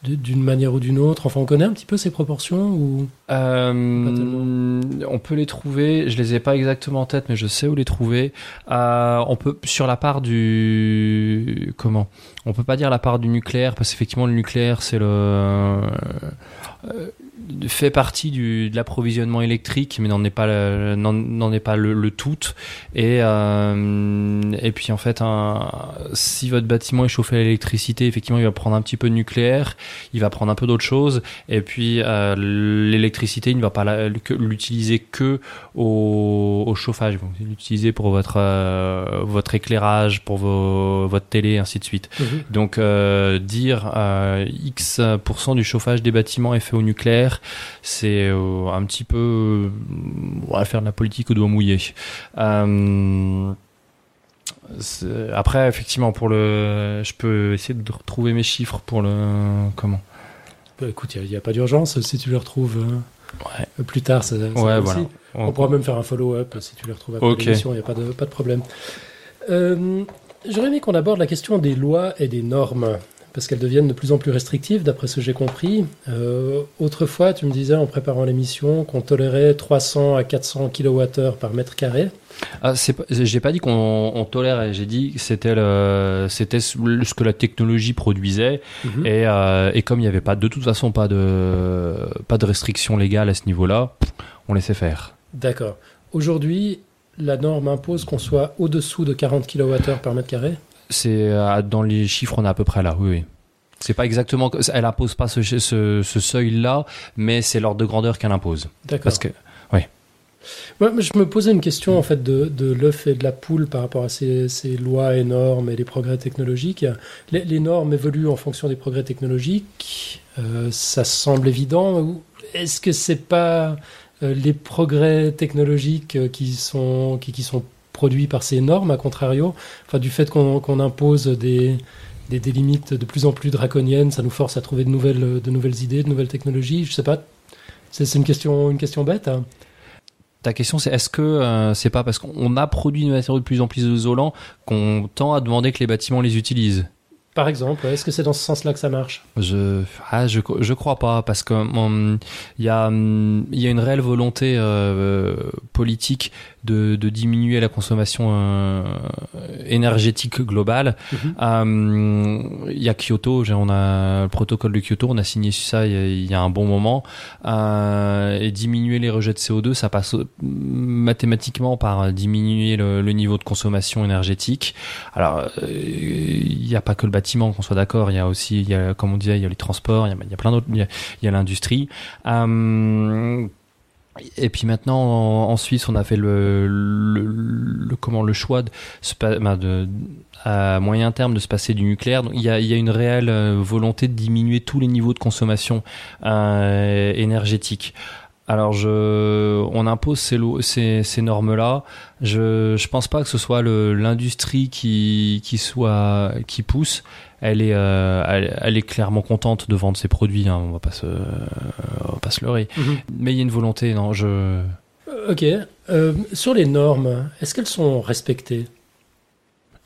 D'une manière ou d'une autre Enfin, on connaît un petit peu ces proportions ou euh, On peut les trouver. Je les ai pas exactement en tête, mais je sais où les trouver. Euh, on peut sur la part du comment? On peut pas dire la part du nucléaire parce qu'effectivement le nucléaire c'est le euh, fait partie du, de l'approvisionnement électrique, mais n'en est pas n'en est pas le, tout. Et euh, et puis en fait, un, si votre bâtiment est chauffé à l'électricité, effectivement, il va prendre un petit peu de nucléaire, il va prendre un peu d'autres choses, et puis euh, l'électricité, il ne va pas l'utiliser que au, au chauffage, vous l'utiliser pour votre euh, votre éclairage, pour vos, votre télé, ainsi de suite. Mhm. Donc euh, dire X du chauffage des bâtiments est fait au nucléaire c'est euh, un petit peu euh, on va faire de la politique au doigt mouillé. Euh, après, effectivement, pour le, je peux essayer de retrouver mes chiffres pour le comment? Bah, écoute, il n'y a, pas d'urgence si tu les retrouves plus tard. Ça, On, pourra même faire un follow-up si tu les retrouves après l'émission. Il n'y a pas de, pas de problème. J'aurais aimé qu'on aborde la question des lois et des normes parce qu'elles deviennent de plus en plus restrictives, d'après ce que j'ai compris. Euh, autrefois, tu me disais en préparant l'émission qu'on tolérait 300 à 400 kWh par mètre carré. Ah, j'ai pas dit qu'on tolérait, j'ai dit que c'était ce que la technologie produisait mhm. et, euh, et, comme il n'y avait pas de toute façon pas de pas de restrictions légales à ce niveau-là, on laissait faire. D'accord. Aujourd'hui, la norme impose qu'on soit au-dessous de 40 kWh par mètre carré? C'est euh, dans les chiffres, on est à peu près là. Oui, oui. C'est pas exactement, elle impose pas ce, ce, seuil-là, mais c'est l'ordre de grandeur qu'elle impose. D'accord. Parce que, oui. Je me posais une question en fait de, de l'œuf et de la poule par rapport à ces, ces, lois et normes et les progrès technologiques. Les, les normes évoluent en fonction des progrès technologiques. Euh, ça semble évident. Est-ce que c'est pas euh, les progrès technologiques qui sont qui, qui sont produit par ces normes, à contrario, enfin, du fait qu'on impose des, des, limites de plus en plus draconiennes, ça nous force à trouver de nouvelles, de nouvelles idées, de nouvelles technologies. Je sais pas, c'est une question, une question bête. Hein. Ta question, c'est est-ce que euh, c'est pas parce qu'on a produit des matériaux de plus en plus isolants qu'on tend à demander que les bâtiments les utilisent? Par exemple, est-ce que c'est dans ce sens-là que ça marche? Je ah, je je crois pas parce que il y a il y a une réelle volonté euh, politique de, de, diminuer la consommation euh, énergétique globale. Mhm. Euh, il y a Kyoto, on a le protocole de Kyoto, on a signé ça il y a, un bon moment. et diminuer les rejets de CO2, ça passe mathématiquement par diminuer le, le niveau de consommation énergétique. Alors il n'y a pas que le bâtiment qu'on soit d'accord. Il y a aussi, il y a, comme on disait, il y a les transports, il y a, plein d'autres, il y a, l'industrie. Euh, et puis maintenant, en, Suisse, on a fait le, comment le choix ben, de, à moyen terme de se passer du nucléaire. Donc, il, y a, il y a une réelle euh, volonté de diminuer tous les niveaux de consommation euh, énergétique. Alors je, on impose ces, ces, ces normes-là. Je, je pense pas que ce soit l'industrie qui, qui soit qui pousse. Elle est, euh, elle, est clairement contente de vendre ses produits. Hein. On va pas se, on va pas se leurrer. Mhm. Mais il y a une volonté. Non, je. Euh, ok. Euh, sur les normes, est-ce qu'elles sont respectées?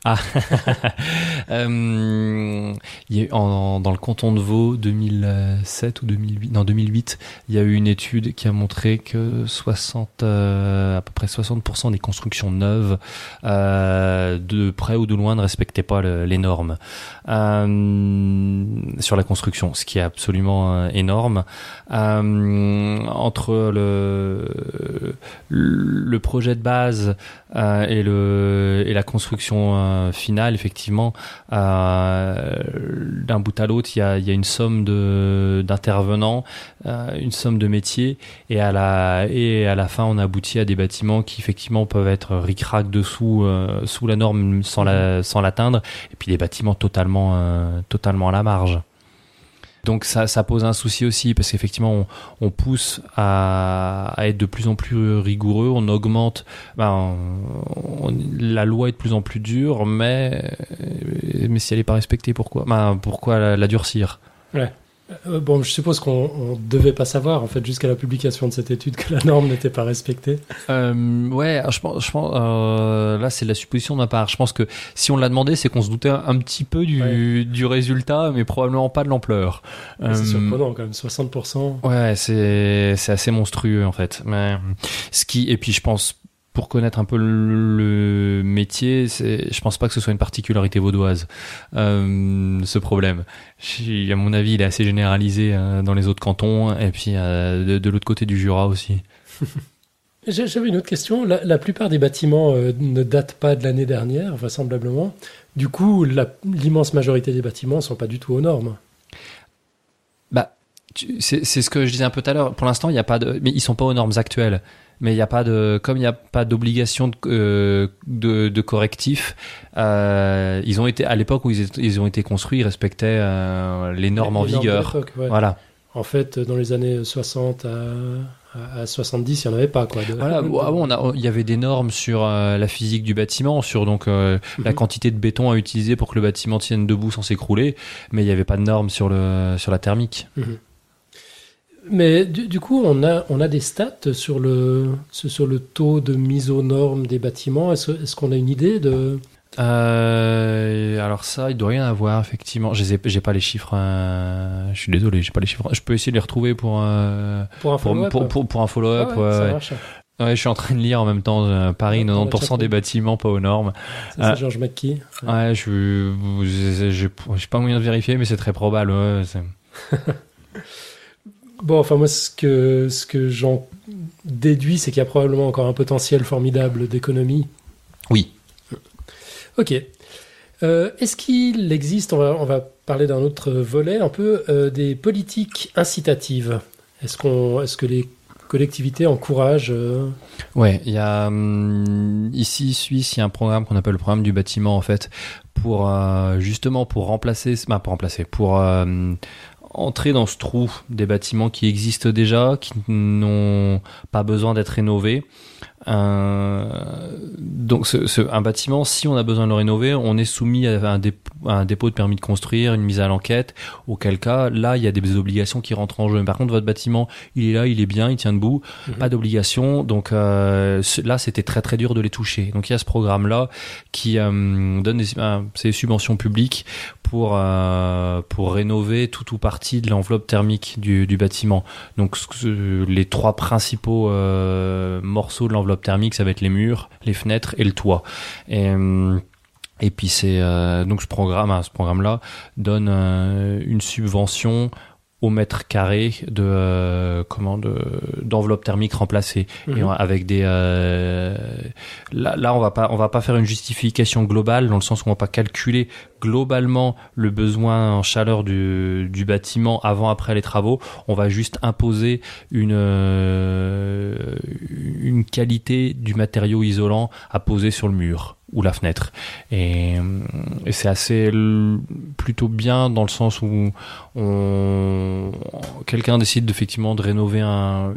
Ah, euh, y a, en, dans le canton de Vaud 2007 ou 2008, non 2008, il y a eu une étude qui a montré que 60, euh, à peu près 60% des constructions neuves, euh, de près ou de loin, ne respectaient pas les normes euh, sur la construction, ce qui est absolument euh, énorme. entre le le projet de base et le et la construction euh, finale, effectivement, euh, d'un bout à l'autre, il y a, y a, une somme de d'intervenants, euh, une somme de métiers, et à la et à la fin, on aboutit à des bâtiments qui effectivement peuvent être ric-rac dessous sous la norme sans la sans l'atteindre, et puis des bâtiments totalement totalement à la marge. Donc ça, pose un souci aussi parce qu'effectivement on, pousse à, à, être de plus en plus rigoureux, on augmente, ben, la loi est de plus en plus dure, mais mais si elle n'est pas respectée, pourquoi? Ben, Pourquoi la, durcir? Euh, bon, je suppose qu'on ne devait pas savoir, en fait, jusqu'à la publication de cette étude, que la norme n'était pas respectée. Euh, ouais, je pense, je pense euh, là, c'est la supposition de ma part. Je pense que si on l'a demandé, c'est qu'on se doutait un, petit peu du, du, résultat, mais probablement pas de l'ampleur. c'est surprenant, quand même, 60%. Ouais, c'est assez monstrueux, en fait. Mais, ce qui, et puis, je pense pour connaître un peu le métier, je pense pas que ce soit une particularité vaudoise, euh, ce problème. À mon avis, il est assez généralisé euh, dans les autres cantons et puis euh, de, l'autre côté du Jura aussi. J'avais une autre question. La, plupart des bâtiments ne datent pas de l'année dernière, vraisemblablement. Du coup, l'immense majorité des bâtiments ne sont pas du tout aux normes. Bah, c'est ce que je disais un peu tout à l'heure. Pour l'instant, il n'y a pas de, mais ils sont pas aux normes actuelles mais il n'y a pas de, comme il n'y a pas d'obligation de, euh, de, de, correctif, euh, ils ont été à l'époque où ils, ils, ont été construits, ils respectaient euh, les normes en vigueur. Voilà. En fait, dans les années 60 à, à 70, il n'y en avait pas. Quoi, Voilà, on a, il y avait des normes sur euh, la physique du bâtiment, sur donc euh, la mhm. quantité de béton à utiliser pour que le bâtiment tienne debout sans s'écrouler, mais il n'y avait pas de normes sur, le, sur la thermique. Mhm. Mais du, coup, on a, on a des stats sur le, sur le taux de mise aux normes des bâtiments. Est-ce qu'on a une idée de... Euh, alors ça, il doit rien avoir effectivement. J'ai pas les chiffres. Euh, je suis désolé, j'ai pas les chiffres. Je peux essayer de les retrouver pour euh, pour un follow-up. Pour, un follow-up. Ah ouais, je suis en train de lire en même temps euh, Paris, 90% des bâtiments pas aux normes. C'est euh, Georges McKee. Ouais, je j'ai pas moyen de vérifier, mais c'est très probable. Ouais, Bon, enfin moi ce que ce que j'en déduis, c'est qu'il y a probablement encore un potentiel formidable d'économie. Oui. Ok. Euh, est-ce qu'il existe, on va, on va parler d'un autre volet, un peu euh, des politiques incitatives? Est-ce qu'on, est-ce que les collectivités encouragent euh... Ouais, il y a hum, ici Suisse, il y a un programme qu'on appelle le programme du bâtiment en fait pour euh, justement pour remplacer, bah, pour remplacer, pour entrer dans ce trou des bâtiments qui existent déjà, qui n'ont pas besoin d'être rénovés. Euh, donc ce, un bâtiment, si on a besoin de le rénover, on est soumis à un, dépôt, de permis de construire, une mise à l'enquête, auquel cas, là, il y a des obligations qui rentrent en jeu. Par contre, votre bâtiment, il est là, il est bien, il tient debout, mhm. pas d'obligation. Donc euh, là, c'était très très dur de les toucher. Donc il y a ce programme-là qui euh, donne des, ces subventions publiques pour euh, pour rénover tout ou partie de l'enveloppe thermique du, du bâtiment. Donc les trois principaux euh, morceaux de l'enveloppe thermique, ça va être les murs, les fenêtres et le toit. Et euh, et puis c'est donc ce programme, hein, ce programme-là donne une subvention au mètre carré de euh, comment de d'enveloppe thermique remplacée. Et Mhm. avec des euh, là, là on va pas on va pas faire une justification globale dans le sens où on va pas calculer globalement le besoin en chaleur du, du bâtiment avant après les travaux. On va juste imposer une euh, une qualité du matériau isolant à poser sur le mur ou la fenêtre et, et c'est assez plutôt bien dans le sens où on quelqu'un décide effectivement de rénover un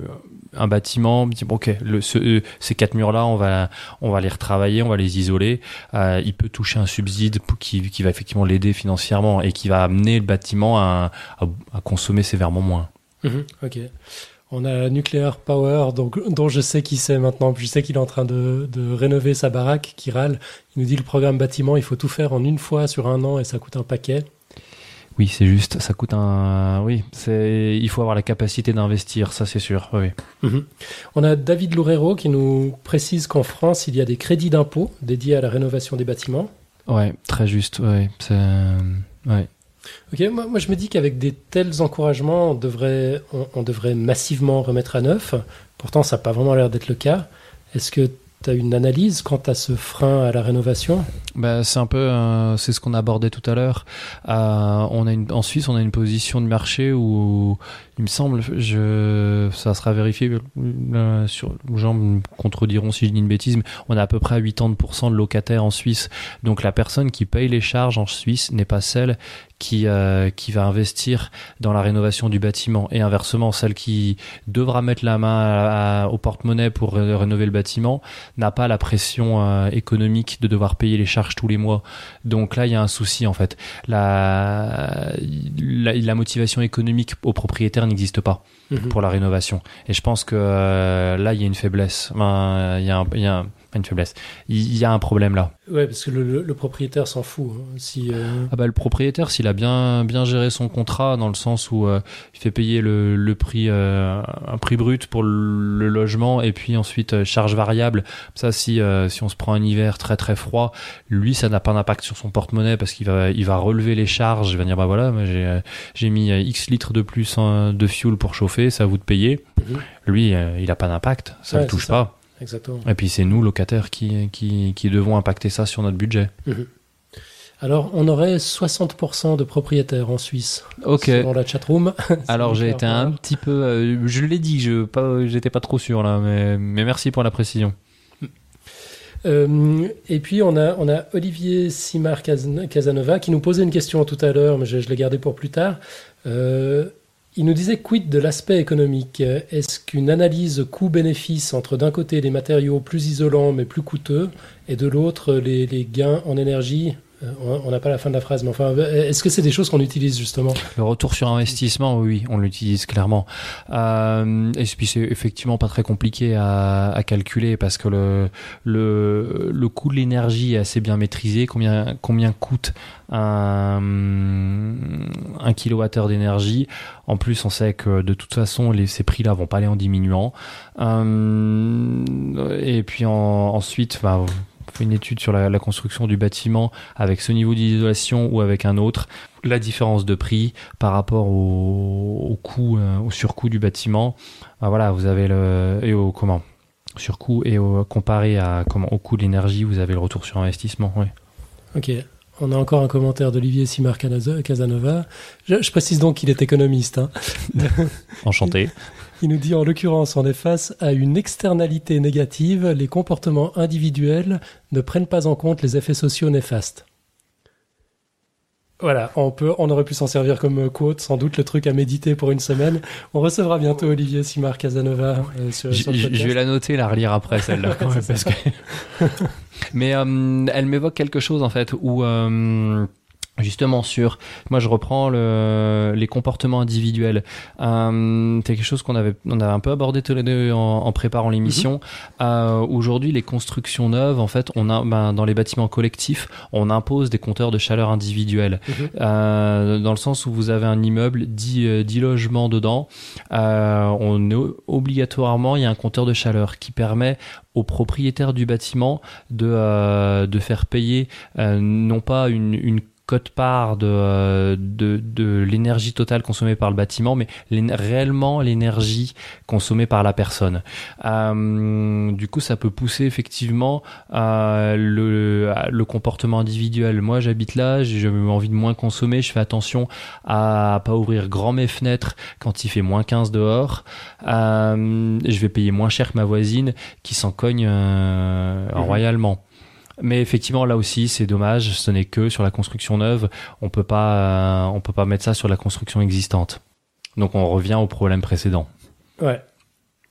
un bâtiment, dit bon, ok, ce- euh, ces quatre murs-là, on va, on va les retravailler, on va les isoler. Euh, il peut toucher un subside qui, qui va effectivement l'aider financièrement et qui va amener le bâtiment à, consommer sévèrement moins. Mhm. On a Nuclear Power, donc, dont je sais qui c'est maintenant. Je sais qu'il est en train de, de rénover sa baraque, qui râle. Il nous dit le programme bâtiment, il faut tout faire en une fois sur un an et ça coûte un paquet. Oui, c'est juste, ça coûte un, oui, c'est, il faut avoir la capacité d'investir, ça c'est sûr. Oui. Mhm. On a David Loureiro qui nous précise qu'en France, il y a des crédits d'impôt dédiés à la rénovation des bâtiments. Ouais, très juste. Ouais, c'est, ouais. Ok, moi, je me dis qu'avec des tels encouragements, on devrait, on devrait massivement remettre à neuf. Pourtant, ça n'a pas vraiment l'air d'être le cas. Est-ce que tu as une analyse quant à ce frein à la rénovation? Bah, c'est un peu, euh, c'est ce qu'on abordait tout à l'heure. Euh, on a une, en Suisse, on a une position de marché où, il me semble, je, ça sera vérifié, euh, les gens me contrediront si je dis une bêtise, mais on a à peu près 80% de locataires en Suisse. Donc la personne qui paye les charges en Suisse n'est pas celle qui, euh, qui va investir dans la rénovation du bâtiment. Et inversement, celle qui devra mettre la main à- à- au porte-monnaie pour ré- rénover le bâtiment n'a pas la pression euh, économique de devoir payer les charges tous les mois. Donc là, il y a un souci en fait. La, la, la motivation économique au propriétaire n'existe pas Mhm. pour la rénovation. Et je pense que euh, là, il y a une faiblesse. Enfin, il y a, un, il y a un- pas une faiblesse. Il y a un problème là. Ouais, parce que le, le- le propriétaire s'en fout. hein. Si, euh, Ah bah, le propriétaire, s'il a bien bien géré son contrat dans le sens où euh, il fait payer le, le prix euh, un prix brut pour le, logement et puis ensuite charge variable. Ça, si si on se prend un hiver très très froid, lui, ça n'a pas d'impact sur son porte-monnaie parce qu'il va il va relever les charges. Il va dire bah voilà, j'ai mis x litres de plus en- de fuel pour chauffer, c'est à vous de payer. Mhm. Lui, il a pas d'impact, ça Ouais, le touche pas. Exactement. Et puis c'est nous locataires qui qui qui devons impacter ça sur notre budget. Alors, on aurait 60% de propriétaires en Suisse. Ok. Selon la chatroom. Alors j'ai été un petit peu, euh, je l'ai dit, je pas, j'étais pas trop sûr là, mais, mais merci pour la précision. Euh, et puis on a, on a Olivier Simar Cas- Casanova qui nous posait une question tout à l'heure, mais je, je l'ai gardé pour plus tard. Euh, il nous disait quid de l'aspect économique? Est-ce qu'une analyse coût-bénéfice entre d'un côté les matériaux plus isolants mais plus coûteux et de l'autre les, gains en énergie on on n'a pas la fin de la phrase, mais enfin, est-ce que c'est des choses qu'on utilise justement Le retour sur investissement, oui, on l'utilise clairement. Euh, et puis c'est effectivement pas très compliqué à, à calculer parce que le, le, le coût de l'énergie est assez bien maîtrisé. Combien, combien coûte un, un kilowattheure d'énergie? En plus, on sait que de toute façon, les, ces prix-là vont pas aller en diminuant. Euh, et puis en- ensuite, bah, on fait une étude sur la, la construction du bâtiment avec ce niveau d'isolation ou avec un autre, la différence de prix par rapport au, au coût, euh, au surcoût du bâtiment. Bah voilà, vous avez le et au comment surcoût et au, comparé à comment au coût de l'énergie, vous avez le retour sur investissement. Oui. Ok. On a encore un commentaire d'Olivier Simar Canazo- Casanova. Je, je précise donc qu'il est économiste. hein. Enchanté. Il nous dit en l'occurrence, on est face à une externalité négative. Les comportements individuels ne prennent pas en compte les effets sociaux néfastes. Voilà, on, peut, on aurait pu s'en servir comme quote, sans doute le truc à méditer pour une semaine. On recevra bientôt Olivier Simar Casanova euh, sur, Je, sur le je- je podcast. vais la noter, la relire après celle-là. quand même, parce que... Mais euh, elle m'évoque quelque chose en fait où euh, justement sur, moi je reprends le, les comportements individuels. Euh, c'est quelque chose qu'on avait, on avait un peu abordé tous les deux en, en préparant l'émission. Euh, Aujourd'hui, les constructions neuves, en fait, on a ben, dans les bâtiments collectifs, on impose des compteurs de chaleur individuels. Mhm. Euh, dans le sens où vous avez un immeuble, 10, euh, 10 logements dedans, euh, on est obligatoirement, il y a un compteur de chaleur qui permet au propriétaire du bâtiment de, euh, de faire payer euh, non pas une, une cote-part de, de, de l'énergie totale consommée par le bâtiment, mais réellement l'énergie consommée par la personne. Euh, du coup, ça peut pousser effectivement euh, le, le comportement individuel. Moi, j'habite là, j'ai envie de moins consommer, je fais attention à pas ouvrir grand mes fenêtres quand il fait moins 15 dehors. Euh, je vais payer moins cher que ma voisine qui s'en cogne euh, royalement. Mais effectivement, là aussi, c'est dommage. Ce n'est que sur la construction neuve. On peut pas, euh, on peut pas mettre ça sur la construction existante. Donc, on revient au problème précédent. Ouais.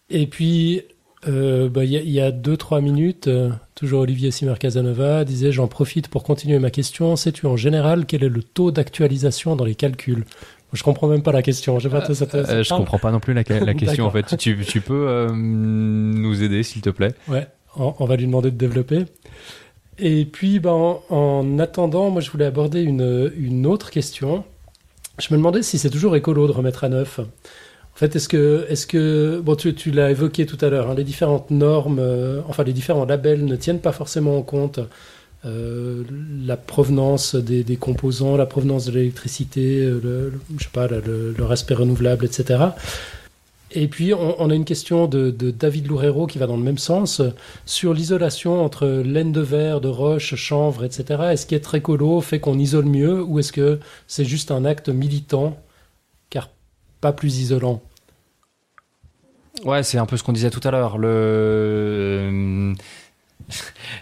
Et puis, euh, bah, il y, a deux trois minutes, euh, toujours Olivier Simer Casanova disait j'en profite pour continuer ma question. Sais-tu en général quel est le taux d'actualisation dans les calculs? Je comprends même pas la question. Je, pas, je comprends pas non plus la, question en fait. Tu, tu peux nous aider s'il te plaît? Ouais, on, va lui demander de développer. Et puis, ben, en, attendant, moi, je voulais aborder une, une, autre question. Je me demandais si c'est toujours écolo de remettre à neuf. En fait, est-ce que, est-ce que, bon, tu, tu l'as évoqué tout à l'heure, hein, les différentes normes, euh, enfin, les différents labels ne tiennent pas forcément en compte euh, la provenance des, des, composants, la provenance de l'électricité, le, je sais pas, le, le, respect renouvelable, etc. Et puis, on, a une question de, David Loureiro qui va dans le même sens sur l'isolation entre laine de verre, de roche, chanvre, etc. Est-ce qu'être écolo fait qu'on isole mieux ou est-ce que c'est juste un acte militant car pas plus isolant? Ouais, c'est un peu ce qu'on disait tout à l'heure. Le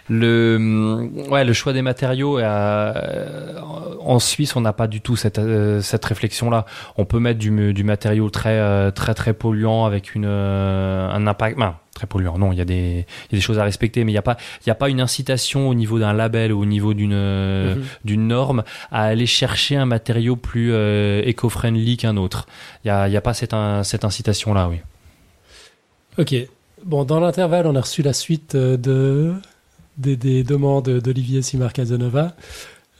le ouais le choix des matériaux euh, en Suisse on n'a pas du tout cette euh, cette réflexion là on peut mettre du, du matériau très euh, très très polluant avec une un impact très polluant. Non il y a des il y a des choses à respecter mais il n'y a pas il y a pas une incitation au niveau d'un label ou au niveau d'une d'une norme à aller chercher un matériau plus éco-friendly qu'un autre. Il y a il y a pas cette cette incitation là oui. Ok Bon, dans l'intervalle, on a reçu la suite euh, de, des, demandes d'Olivier Simar Casanova.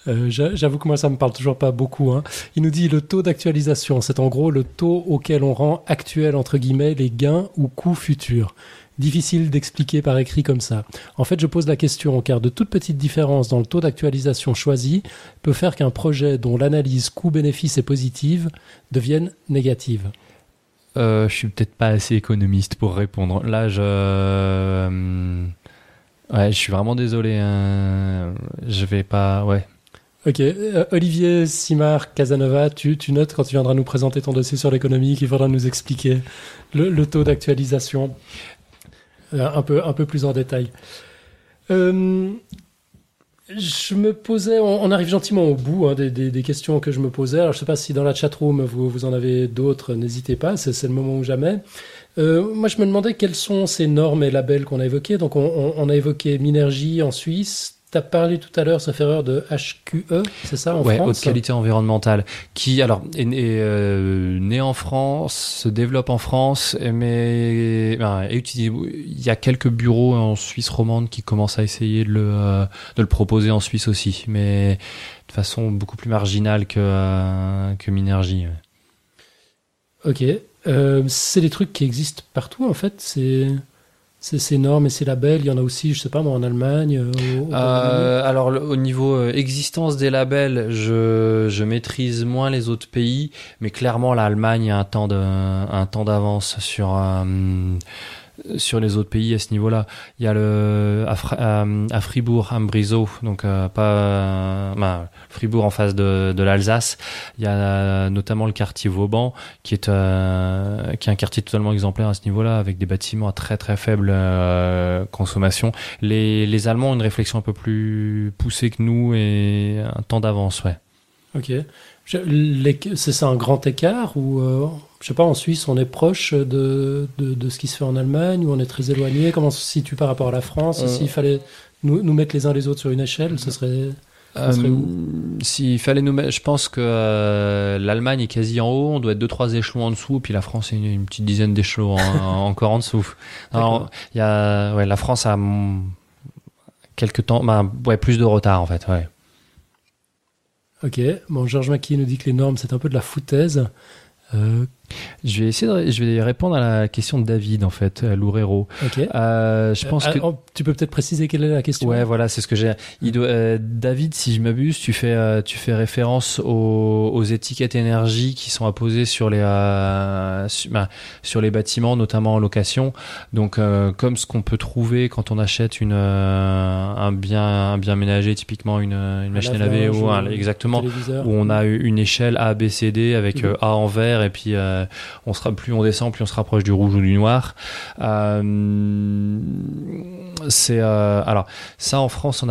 Euh, J'avoue que moi, ça me parle toujours pas beaucoup. Hein. Il nous dit le taux d'actualisation, c'est en gros le taux auquel on rend actuel entre guillemets les gains ou coûts futurs. Difficile d'expliquer par écrit comme ça. En fait, je pose la question car de toutes petites différences dans le taux d'actualisation choisi peut faire qu'un projet dont l'analyse coût-bénéfice est positive devienne négative. Euh, je suis peut-être pas assez économiste pour répondre. Là, je. Euh, ouais, je suis vraiment désolé. Hein. Je vais pas. Ouais. Ok. Euh, Olivier Simard Casanova, tu, tu, notes quand tu viendras nous présenter ton dossier sur l'économie qu'il faudra nous expliquer le, taux d'actualisation un, peu, un peu plus en détail. Je me posais, on, arrive gentiment au bout hein, des, questions que je me posais. Alors, je ne sais pas si dans la chatroom vous, vous en avez d'autres, n'hésitez pas, c'est le moment ou jamais. Euh, moi, je me demandais quelles sont ces normes et labels qu'on a évoqués. Donc, on, on a évoqué Minergie en Suisse, tu as parlé tout à l'heure, sauf erreur, de HQE, c'est ça, en ouais, France haute qualité environnementale, qui, alors, est, euh, né en France, se développe en France, mais ben, il y a quelques bureaux en Suisse romande qui commencent à essayer de le, euh, de le proposer en Suisse aussi, mais de façon beaucoup plus marginale que, euh, que Minergie. Ok. c'est des trucs qui existent partout, en fait. C'est ces normes et ces labels, il y en a aussi, je sais pas moi, en Allemagne. Euh, euh, alors au niveau euh, existence des labels, je, je maîtrise moins les autres pays, mais clairement l'Allemagne a un temps de, un temps d'avance sur sur les autres pays à ce niveau-là. Il y a le à, à Fribourg, Ambrizzo, donc euh, pas bah, Fribourg en face de, de l'Alsace. Il y a notamment le quartier Vauban, qui est euh, qui est un quartier totalement exemplaire à ce niveau-là, avec des bâtiments à très très faible euh, consommation. Les, les Allemands ont une réflexion un peu plus poussée que nous et un temps d'avance, ouais. Ok. C'est ça un grand écart ou euh, je sais pas en Suisse on est proche de, de, ce qui se fait en Allemagne ou on est très éloigné? Comment on se situe par rapport à la France? Euh. S'il fallait nous, nous, mettre les uns les autres sur une échelle, ce serait euh, S'il fallait nous mettre, je pense que l'Allemagne est quasi en haut, on doit être deux trois échelons en dessous, puis la France est une, petite dizaine d'échelons encore en dessous. Alors, il y a, ouais, la France a quelques temps, bah, ouais, plus de retard en fait, ouais. Ok, bon, Georges Mackey nous dit que les normes, c'est un peu de la foutaise. Euh, Je vais essayer de, je vais répondre à la question de David en fait, à Loureiro. Ok. Euh, je pense Euh, que oh, tu peux peut-être préciser quelle est la question? Ouais, voilà, c'est ce que j'ai. Il doit- euh, David, si je m'abuse, tu fais, euh, tu fais référence aux, aux étiquettes énergie qui sont apposées sur les, euh, bah, sur les bâtiments, notamment en location. Donc, euh, comme ce qu'on peut trouver quand on achète une, euh, un bien, un bien ménager, typiquement une, une machine à laver ou un, exactement, où on a une échelle A, B, C, D avec Mhm. euh, A en vert et puis euh, on sera plus on descend, plus on se rapproche du rouge ou du noir. Euh, c'est euh, alors ça en France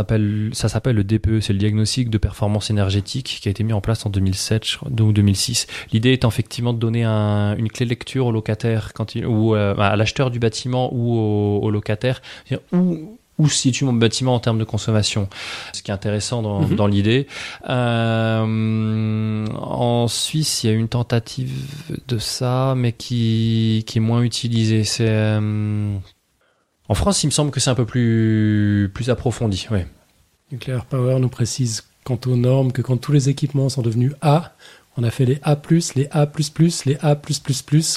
ça s'appelle le DPE, c'est le diagnostic de performance énergétique qui a été mis en place en 2007 je crois, ou 2006. L'idée étant effectivement de donner un- une clé de lecture au locataire quand ou à l'acheteur du bâtiment ou au, locataire, où se situe mon bâtiment en termes de consommation. Ce qui est intéressant dans, Mhm. dans l'idée. Euh, en Suisse, il y a une tentative de ça, mais qui, qui est moins utilisée. C'est euh, en France, il me semble que c'est un peu plus plus approfondi. Ouais. Nuclear Power nous précise quant aux normes que quand tous les équipements sont devenus A, on a fait les A+, les A++, les A++++,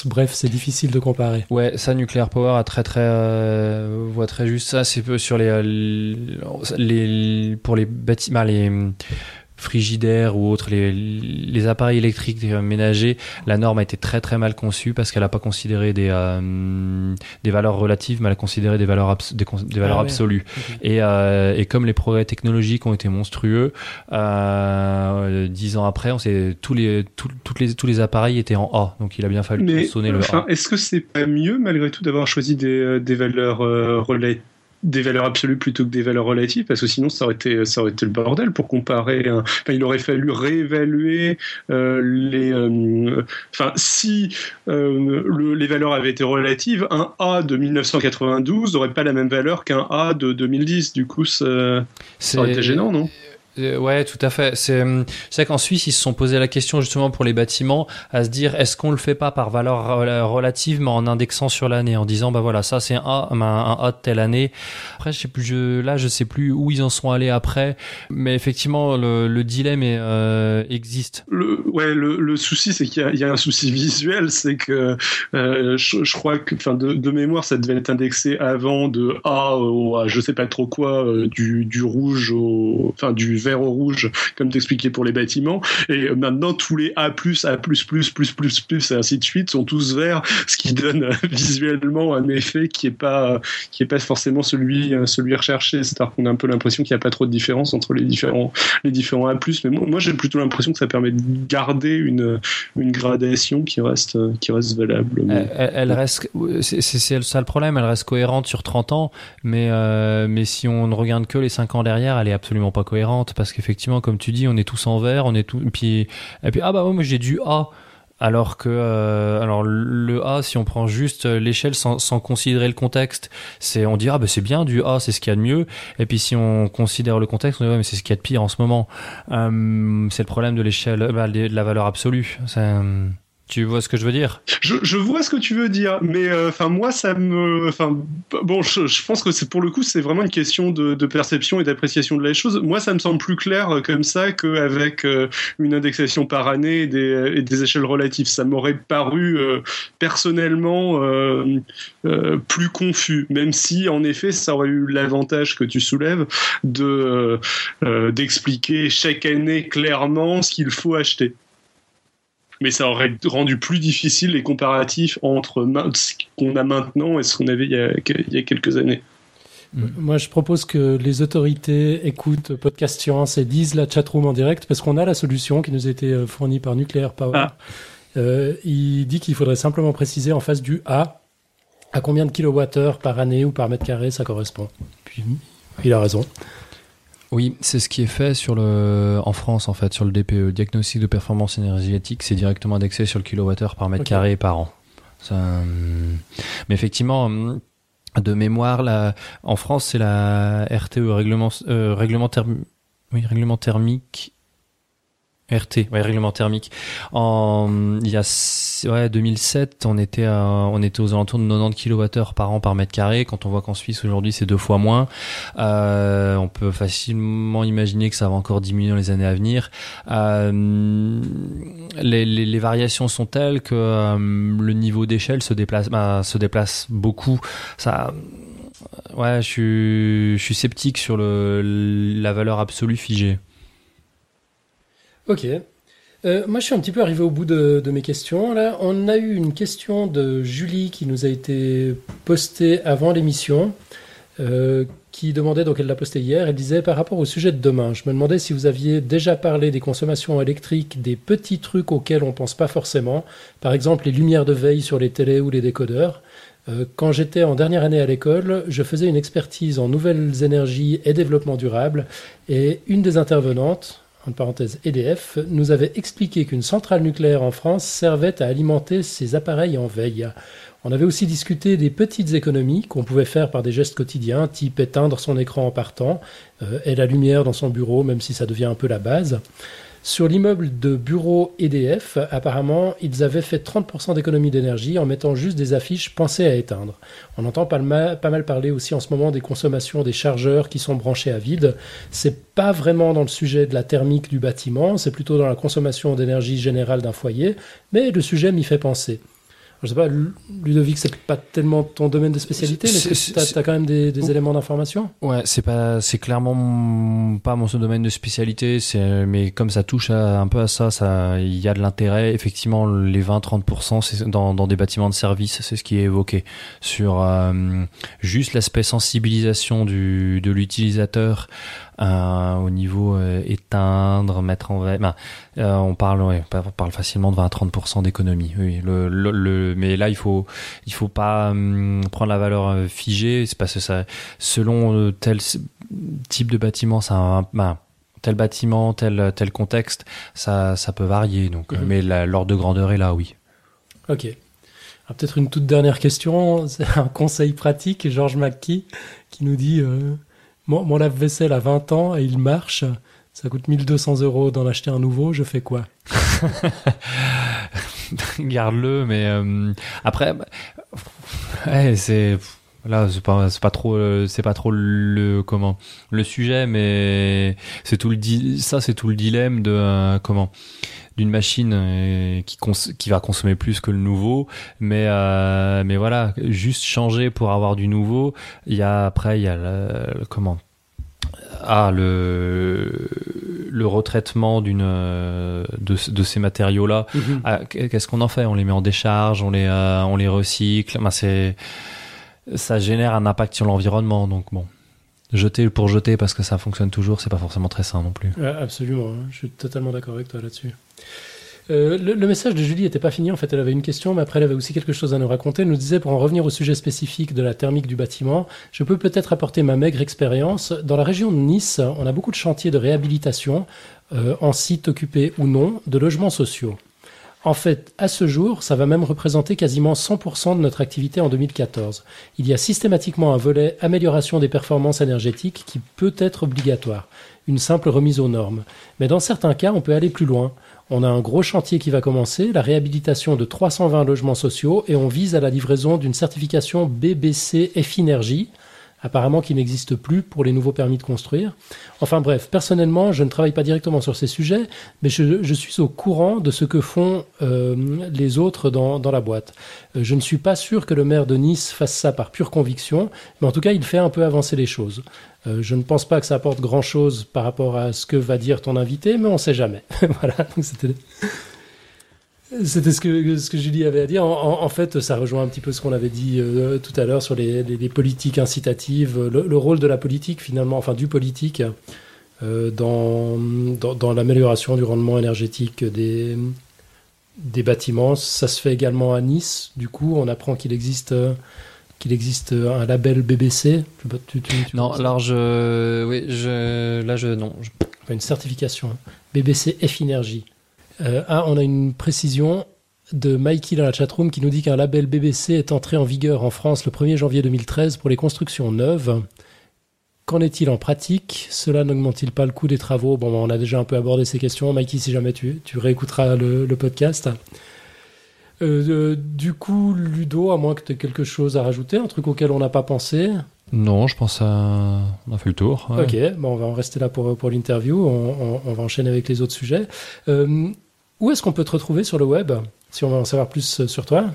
bref, c'est difficile de comparer. Ouais, ça, Nuclear Power a très très euh, voit très juste ça. C'est peu sur les, euh, les pour les bâtiments, les frigidaires ou autres, les, les appareils électriques ménagers, la norme a été très très mal conçue parce qu'elle n'a pas considéré des euh, des valeurs relatives, mais elle a considéré des valeurs abs- des, cons- des valeurs Ah ouais. absolues. Et, euh, et comme les progrès technologiques ont été monstrueux, euh, dix ans après, on sait tous les tous, toutes les tous les appareils étaient en A, donc il a bien fallu Mais sonner le enfin, A. est-ce que c'est pas mieux malgré tout d'avoir choisi des, euh, des valeurs euh, rela- des valeurs absolues plutôt que des valeurs relatives parce que sinon ça aurait été ça aurait été le bordel pour comparer un- enfin, il aurait fallu réévaluer euh, les euh, enfin si euh, le- les valeurs avaient été relatives un A de 1992 n'aurait pas la même valeur qu'un A de 2010 du coup ça, ça aurait été gênant non? Euh, ouais, tout à fait. C'est hum, c'est qu'en Suisse, ils se sont posé la question justement pour les bâtiments à se dire est-ce qu'on le fait pas par valeur rela- relative mais en indexant sur l'année en disant bah voilà ça c'est un A un A de telle année. Après je sais plus je, là je sais plus où ils en sont allés après mais effectivement le, le dilemme euh, existe. Le, ouais, le, le souci, c'est qu'il y, y a un souci visuel, c'est que euh, je, je crois que, enfin, de, de mémoire, ça devait être indexé avant de A au, à je sais pas trop quoi, euh, du, du rouge au, enfin, du vert au rouge, comme t'expliquais pour les bâtiments. Et euh, maintenant, tous les A+, A++, plus, et ainsi de suite, sont tous verts, ce qui donne euh, visuellement un effet qui est pas, qui est pas forcément celui, euh, celui recherché. C'est-à-dire qu'on a un peu l'impression qu'il n'y a pas trop de différence entre les différents, les différents A+. Mais moi, moi, j'ai plutôt l'impression que ça permet de garder une, une gradation qui reste, qui reste valable. Elle, elle- reste c'est ça le problème, elle reste cohérente sur 30 ans mais euh, mais si on ne regarde que les 5 ans derrière, elle est absolument pas cohérente parce qu'effectivement comme tu dis, on est tous en vert, on est tout et puis et puis ah bah ouais, moi j'ai du A. Alors que euh, alors le A si on prend juste l'échelle sans, sans considérer le contexte c'est on dit ah bah c'est bien du A c'est ce qu'il y a de mieux. Et puis si on considère le contexte on dit ouais mais c'est ce qu'il y a de pire en ce moment. Euh, c'est le problème de l'échelle bah, de la valeur absolue. C'est, euh, tu vois ce que je veux dire? Je, vois ce que tu veux dire, mais euh, enfin moi ça me, enfin bon, je, pense que pour le coup c'est vraiment une question de, perception et d'appréciation de la chose. Moi ça me semble plus clair euh, comme ça qu'avec euh, une indexation par année et des, des échelles relatives. Ça m'aurait paru personnellement plus confus, même si en effet ça aurait eu l'avantage que tu soulèves de d'expliquer chaque année clairement ce qu'il faut acheter mais ça aurait rendu plus difficile les comparatifs entre ce qu'on a maintenant et ce qu'on avait il y, a, il y a quelques années. Moi, je propose que les autorités écoutent Podcast Science et disent la chatroom en direct parce qu'on a la solution qui nous a été euh, fournie par Nuclear Power. Ah. Euh, il dit qu'il faudrait simplement préciser en face du A à combien de kilowattheures par année ou par mètre carré ça correspond. Puis, il a raison. Oui, c'est ce qui est fait sur le, en France en fait, sur le DPE, le diagnostic de performance énergétique, c'est directement indexé sur le kilowattheure par mètre carré par an. Ça, hum, mais effectivement, hum, de mémoire, la, en France, c'est la RTE, règlement, euh, règlement, oui, règlement thermique RT, règlement thermique. En il y a ouais 2007, on était on était aux alentours de 90 kWh par an par mètre carré. Quand on voit qu'en Suisse aujourd'hui c'est deux fois moins, euh, on peut facilement imaginer que ça va encore diminuer dans les années à venir. Euh, les, variations sont telles que euh, le niveau d'échelle se déplace, bah, se déplace beaucoup. Ça ouais, je suis, je suis sceptique sur le, la valeur absolue figée. Ok. Euh, moi, je suis un petit peu arrivé au bout de, mes questions. Là, on a eu une question de Julie qui nous a été postée avant l'émission, euh, qui demandait, donc elle l'a postée hier, elle disait par rapport au sujet de demain, je me demandais si vous aviez déjà parlé des consommations électriques, des petits trucs auxquels on pense pas forcément, par exemple les lumières de veille sur les télés ou les décodeurs. Euh, quand j'étais en dernière année à l'école, je faisais une expertise en nouvelles énergies et développement durable, et une des intervenantes, EDF, nous avait expliqué qu'une centrale nucléaire en France servait à alimenter ses appareils en veille. On avait aussi discuté des petites économies qu'on pouvait faire par des gestes quotidiens, type éteindre son écran en partant, euh, et la lumière dans son bureau, même si ça devient un peu la base. Sur l'immeuble de bureau EDF, apparemment, ils avaient fait 30% d'économie d'énergie en mettant juste des affiches pensées à éteindre. On entend pas mal, parler aussi en ce moment des consommations des chargeurs qui sont branchés à vide. C'est pas vraiment dans le sujet de la thermique du bâtiment, c'est plutôt dans la consommation d'énergie générale d'un foyer, mais le sujet m'y fait penser. Je sais pas, Ludovic, c'est pas tellement ton domaine de spécialité, mais tu as, quand même des, des éléments d'information? Ouais, c'est pas, c'est clairement pas mon domaine de spécialité, c'est, mais comme ça touche un peu à ça, ça, il y a de l'intérêt. Effectivement, les 20-30%, c'est dans, dans des bâtiments de service, c'est ce qui est évoqué. Sur euh, juste l'aspect sensibilisation du, de l'utilisateur euh, au niveau euh, éteindre, mettre en veille. Ben, euh, on parle, ouais, on parle facilement de 20-30% d'économie. Oui, le, le, mais là, il faut, il faut pas hum, prendre la valeur euh, figée. C'est parce que ça, selon tel type de bâtiment, ça, ben, tel bâtiment, tel tel contexte, ça, ça peut varier. Donc, mhm. mais l'ordre de grandeur est là, oui. Ok. Peut-être une toute dernière question, un conseil pratique, Georges McKee, qui nous dit euh, mon, lave-vaisselle a 20 ans et il marche. Ça coûte 1200 euros d'en acheter un nouveau. Je fais quoi? Garde-le, mais euh, après, bah, c'est là, c'est pas, trop, c'est pas trop le comment le sujet, mais c'est tout le ça, c'est tout le dilemme de euh, comment d'une machine euh, qui, qui va consommer plus que le nouveau. Mais euh, mais voilà juste changer pour avoir du nouveau. Il y a après il y a le, comment? Ah le le retraitement d'une de, de ces matériaux là mhm. ah, qu'est-ce qu'on en fait? On les met en décharge on les euh, on les recycle. Ben, c'est ça génère un impact sur l'environnement. Donc bon jeter pour jeter parce que ça fonctionne toujours, c'est pas forcément très sain non plus. absolument, hein. je suis totalement d'accord avec toi là-dessus. Euh, le, message de Julie n'était pas fini, en fait elle avait une question, mais après elle avait aussi quelque chose à nous raconter. Elle nous disait, pour en revenir au sujet spécifique de la thermique du bâtiment, je peux peut-être apporter ma maigre expérience. Dans la région de Nice, on a beaucoup de chantiers de réhabilitation, euh, en site occupé ou non, de logements sociaux. En fait, à ce jour, ça va même représenter quasiment 100% de notre activité en 2014. Il y a systématiquement un volet amélioration des performances énergétiques qui peut être obligatoire, une simple remise aux normes. Mais dans certains cas, on peut aller plus loin. On a un gros chantier qui va commencer, la réhabilitation de 320 logements sociaux, et on vise à la livraison d'une certification BBC F-Énergie, apparemment qui n'existe plus pour les nouveaux permis de construire. Enfin bref, personnellement, je ne travaille pas directement sur ces sujets, mais je, suis au courant de ce que font euh, les autres dans, la boîte. Euh, je ne suis pas sûr que le maire de Nice fasse ça par pure conviction, mais en tout cas, il fait un peu avancer les choses. Euh, je ne pense pas que ça apporte grand-chose par rapport à ce que va dire ton invité, mais on ne sait jamais. voilà. C'était ce que, ce que Julie avait à dire. En, fait, ça rejoint un petit peu ce qu'on avait dit euh, tout à l'heure sur les, politiques incitatives, le, rôle de la politique finalement, enfin du politique, euh, dans, dans, l'amélioration du rendement énergétique des, des bâtiments. Ça se fait également à Nice. Du coup, on apprend qu'il existe qu'il existe un label BBC. non, alors je, oui, je, là je, non. Une certification. Hein. BBC F Energy. Euh, ah, on a une précision de Mikey dans la chatroom qui nous dit qu'un label BBC est entré en vigueur en France le 1er janvier 2013 pour les constructions neuves Qu'en est-il en pratique? Cela n'augmente-t-il pas le coût des travaux? Bon, on a déjà un peu abordé ces questions. Mikey, si jamais tu, tu réécouteras le, le podcast. Euh, du coup, Ludo, à moins que tu aies quelque chose à rajouter, un truc auquel on n'a pas pensé? Non, je pense à... on a fait le tour. ouais. Ok, bon, on va en rester là pour, pour l'interview. On, on- on va enchaîner avec les autres sujets. Euh, où est-ce qu'on peut te retrouver sur le web Si on veut en savoir plus euh, sur toi?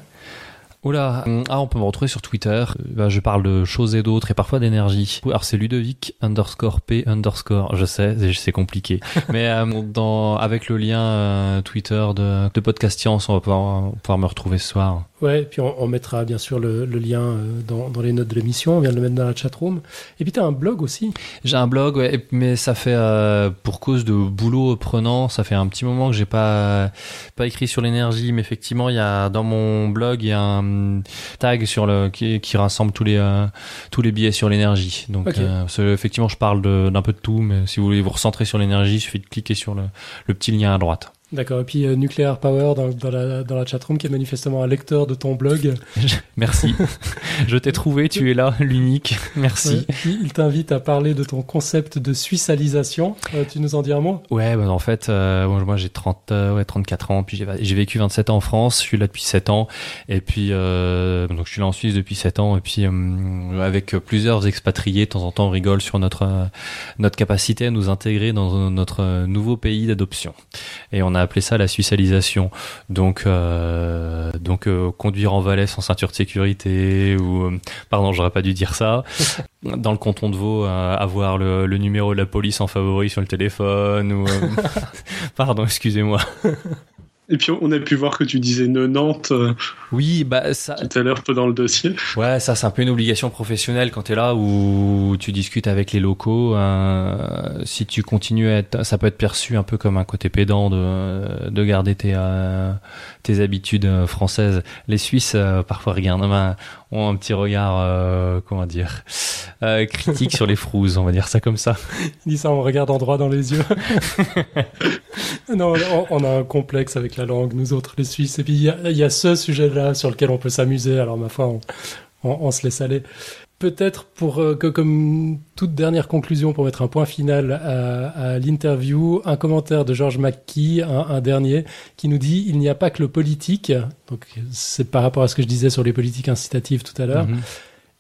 Oula, ah, on peut me retrouver sur Twitter. Euh, bah, je parle de choses et d'autres et parfois d'énergie. Alors c'est Ludovic underscore P underscore. Je sais, c'est- c'est compliqué. Mais euh, dans, avec le lien euh, Twitter de, de Podcast Science, on va pouvoir, pouvoir me retrouver ce soir. Ouais, puis on, on mettra bien sûr le, le lien euh, dans, dans les notes de l'émission. On vient de le mettre dans la chatroom. Et puis tu as un blog aussi. J'ai un blog, ouais, mais ça fait euh, pour cause de boulot prenant, ça fait un petit moment que j'ai pas pas écrit sur l'énergie, mais effectivement, il y a dans mon blog, il y a un tag sur le qui, qui rassemble tous les euh, tous les billets sur l'énergie. Donc euh, effectivement, je parle d'un peu de tout, mais si vous voulez vous recentrer sur l'énergie, il suffit de cliquer sur le, le petit lien à droite. D'accord. Et puis euh, Nuclear Power dans, dans, la, dans la chatroom qui est manifestement un lecteur de ton blog. Merci. je t'ai trouvé, tu es là, l'unique. Merci. Ouais. Il t'invite à parler de ton concept de suissalisation. Euh, tu nous en dis un mot? Ouais, bah, en fait, euh, moi j'ai 30, euh, ouais, 34 ans, puis j'ai vécu 27 ans en France, je suis là depuis 7 ans, et puis donc je suis là en Suisse depuis 7 ans, et puis avec plusieurs expatriés, de temps en temps on rigole sur notre notre capacité à nous intégrer dans notre nouveau pays d'adoption, et on a appelé ça la suissalisation. Donc euh, donc euh, conduire en Valais sans ceinture de sécurité ou euh, pardon, j'aurais pas dû dire ça. Dans le canton de Vaud, avoir le, le numéro de la police en favori sur le téléphone ou pardon, excusez-moi. Et puis on a pu voir que tu disais 90 euh, Oui, bah ça tout à l'heure peu dans le dossier. Ouais, ça c'est un peu une obligation professionnelle quand tu es là où tu discutes avec les locaux. euh, si tu continues à être, ça peut être perçu un peu comme un côté pédant de, de garder tes, euh, tes habitudes euh, françaises. Les Suisses euh, parfois regardent, ben, ont un petit regard, euh, comment dire, euh, critique sur les frouses, on va dire ça comme ça. Il dit ça en regardant droit dans les yeux. non, on, on a un complexe avec la langue, nous autres, les Suisses. Et puis il y a, y a ce sujet-là sur lequel on peut s'amuser. Alors ma foi, on, on- on se laisse aller. Peut-être pour euh, que, comme toute dernière conclusion, pour mettre un point final à, à l'interview, un commentaire de George McKee, un, un dernier, qui nous dit il n'y a pas que le politique. Donc c'est par rapport à ce que je disais sur les politiques incitatives tout à l'heure. Mhm.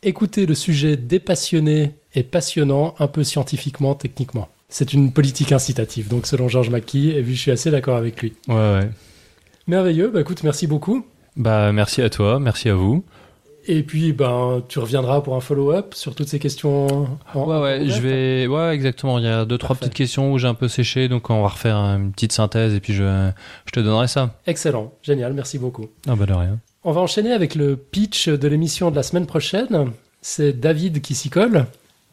Écoutez le sujet dépassionné et passionnant, un peu scientifiquement, techniquement. C'est une politique incitative, donc selon George McKee, et puis je suis assez d'accord avec lui. Ouais, ouais. Merveilleux, bah écoute, merci beaucoup. Bah merci à toi, merci à vous. Et puis, ben, tu reviendras pour un follow-up sur toutes ces questions. en- Ouais, ouais, en je vais. Ouais, exactement. Il y a deux, trois petites questions où j'ai un peu séché, donc on va refaire une petite synthèse et puis je, je te donnerai ça. Excellent, génial, merci beaucoup. Ah bah de rien. On va enchaîner avec le pitch de l'émission de la semaine prochaine. C'est David qui s'y colle.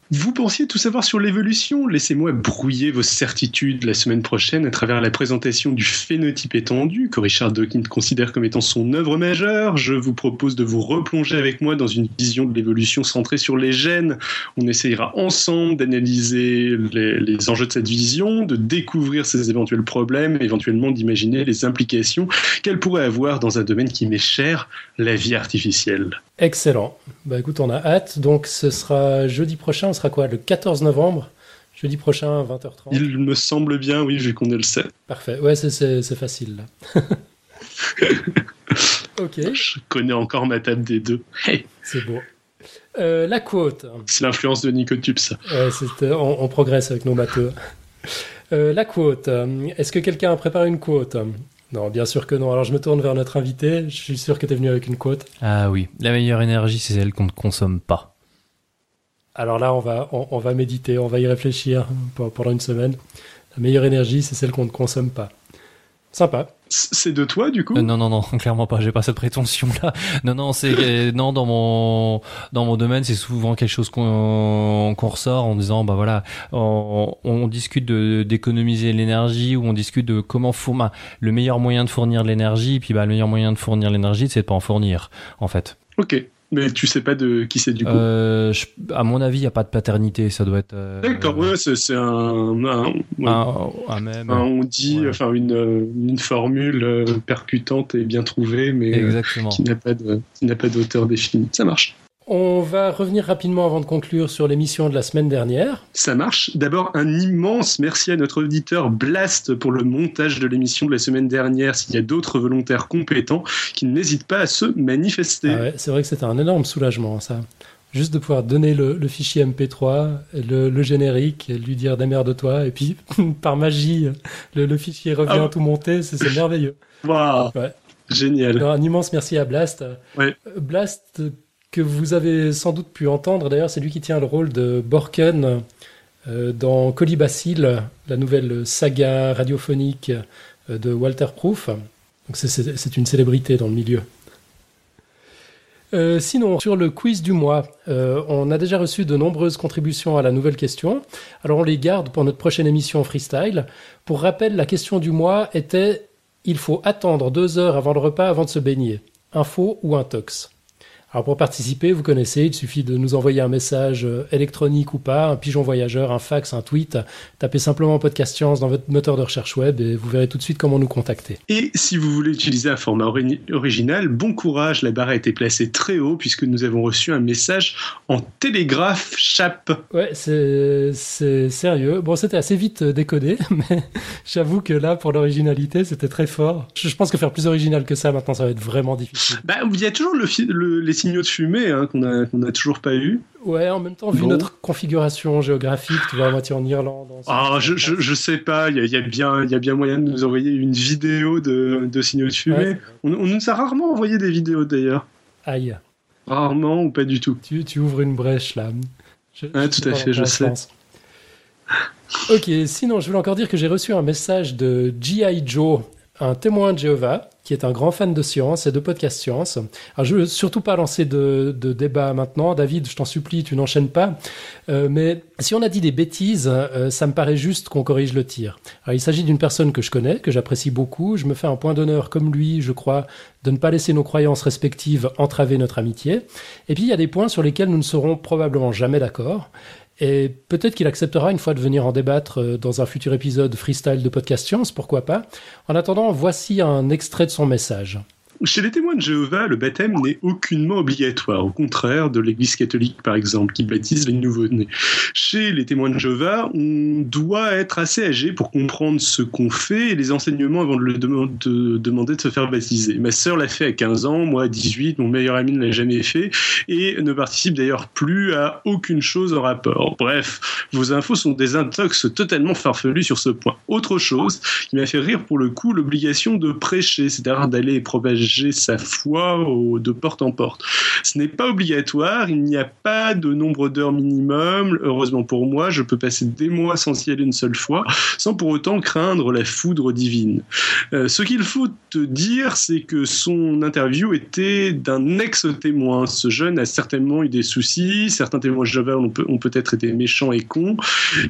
Vous pensiez tout savoir sur l'évolution Laissez-moi brouiller vos certitudes la semaine prochaine à travers la présentation du phénotype étendu que Richard Dawkins considère comme étant son œuvre majeure. Je vous propose de vous replonger avec moi dans une vision de l'évolution centrée sur les gènes. On essayera ensemble d'analyser les, enjeux de cette vision, de découvrir ses éventuels problèmes, éventuellement d'imaginer les implications qu'elle pourrait avoir dans un domaine qui m'est cher, la vie artificielle. Excellent. Bah écoute, on a hâte. Donc ce sera jeudi prochain, sera quoi Le 14 novembre Jeudi prochain, 20h30. Il me semble bien, oui, vu qu'on est le 7. Parfait. Ouais, c'est- facile là. ok, Je connais encore ma table des deux. Hey, c'est beau. Euh, la quote. c'est l'influence de Nicotube, ça. Euh, on, on progresse avec nos matheux. Euh, la quote. Est-ce que quelqu'un a préparé une quote? Non, bien sûr que non. Alors je me tourne vers notre invité. Je suis sûr que tu es venu avec une quote. Ah oui, la meilleure énergie, c'est celle qu'on ne consomme pas. Alors là, on va, on, on va méditer, on va y réfléchir pe- pendant une semaine. La meilleure énergie, c'est celle qu'on ne consomme pas. Sympa. C'est de toi, du coup Euh, non, non, non, clairement pas. J'ai pas cette prétention-là. Non, non, c'est euh, non dans mon dans mon domaine, c'est souvent quelque chose qu'on qu'on ressort en disant bah voilà, on, on discute de d'économiser l'énergie ou on discute de comment fournir bah, le meilleur moyen de fournir de l'énergie. Puis bah le meilleur moyen de fournir l'énergie, c'est de pas en fournir, en fait. Ok. Mais tu sais pas de qui c'est, du coup Euh, je- à mon avis, il y a pas de paternité. Ça doit être. euh, D'accord, ouais, c'est un, un- ouais. un, un même. On dit, Ouais. enfin, une, une formule euh, percutante et bien trouvée, mais euh, Exactement. qui n'a pas de- qui n'a pas d'auteur défini. Ça marche. On va revenir rapidement avant de conclure sur l'émission de la semaine dernière. Ça marche. D'abord, un immense merci à notre auditeur Blast pour le montage de l'émission de la semaine dernière. S'il y a d'autres volontaires compétents qui n'hésitent pas à se manifester. Ah ouais, c'est vrai que c'était un énorme soulagement, ça. Juste de pouvoir donner le, fichier MP3, le, générique, lui dire démerde-toi, et puis par magie, le, fichier revient ah. tout monté, c'est merveilleux. Waouh! Ouais. Génial. un immense merci à Blast. Ouais. Blast, que vous avez sans doute pu entendre. D'ailleurs, c'est lui qui tient le rôle de Borken euh, dans Colibacille, la nouvelle saga radiophonique euh, de Walter Proof. C'est une célébrité dans le milieu. Euh, sinon, sur le quiz du mois, on a déjà reçu de nombreuses contributions à la nouvelle question. Alors on les garde pour notre prochaine émission freestyle. Pour rappel, la question du mois était il faut attendre deux heures avant le repas avant de se baigner. Info ou intox? Alors pour participer, vous connaissez, il suffit de nous envoyer un message euh, électronique ou pas, un pigeon voyageur, un fax, un tweet. Tapez simplement Podcast Science dans votre moteur de recherche web et vous verrez tout de suite comment nous contacter. Et si vous voulez utiliser un format original, bon courage, la barre a été placée très haut puisque nous avons reçu un message en télégraphe chap. Ouais, c'est sérieux. Bon, c'était assez vite euh, décodé, mais j'avoue que là, pour l'originalité, c'était très fort. Je, pense que faire plus original que ça, maintenant, ça va être vraiment difficile. Bah, il y a toujours le, le les signaux de fumée hein, qu'on n'a toujours pas eu. Ouais, en même temps, vu notre configuration géographique, tu vois, à moitié en Irlande. ah, je, je, sais pas, il y a, bien, y a bien moyen de nous envoyer une vidéo de, de signaux de fumée. on, nous a rarement envoyé des vidéos d'ailleurs. Aïe. Rarement ou pas du tout. Tu, tu ouvres une brèche là. ah, tout à fait, je sais. Ok, sinon, je voulais encore dire que j'ai reçu un message de G.I. Joe, un témoin de Jéhovah, qui est un grand fan de science et de podcast science. Alors, je veux surtout pas lancer de, de débat maintenant. David, je t'en supplie, tu n'enchaînes pas. Euh, mais si on a dit des bêtises, euh, ça me paraît juste qu'on corrige le tir. Alors, il s'agit d'une personne que je connais, que j'apprécie beaucoup. Je me fais un point d'honneur, comme lui, je crois, de ne pas laisser nos croyances respectives entraver notre amitié. Et puis, il y a des points sur lesquels nous ne serons probablement jamais d'accord. Et peut-être qu'il acceptera une fois de venir en débattre euh, dans un futur épisode freestyle de Podcast Science, pourquoi pas. En attendant, voici un extrait de son message. Chez les témoins de Jéhovah, le baptême n'est aucunement obligatoire, au contraire de l'Église catholique par exemple, qui baptise les nouveau-nés. Chez les témoins de Jéhovah, on doit être assez âgé pour comprendre ce qu'on fait et les enseignements avant de, de demander de se faire baptiser. Ma sœur l'a fait à 15 ans, moi à 18, mon meilleur ami ne l'a jamais fait et ne participe d'ailleurs plus à aucune chose en rapport. Bref, vos infos sont des intox totalement farfelus sur ce point. Autre chose qui m'a fait rire pour le coup, l'obligation de prêcher, c'est-à-dire d'aller propager sa foi de porte en porte. Ce n'est pas obligatoire, il n'y a pas de nombre d'heures minimum. Heureusement pour moi, je peux passer des mois sans y aller une seule fois, sans pour autant craindre la foudre divine. Euh, ce qu'il faut te dire, c'est que son interview était d'un ex-témoin. Ce jeune a certainement eu des soucis, certains témoins de Java ont, peut-être été méchants et cons.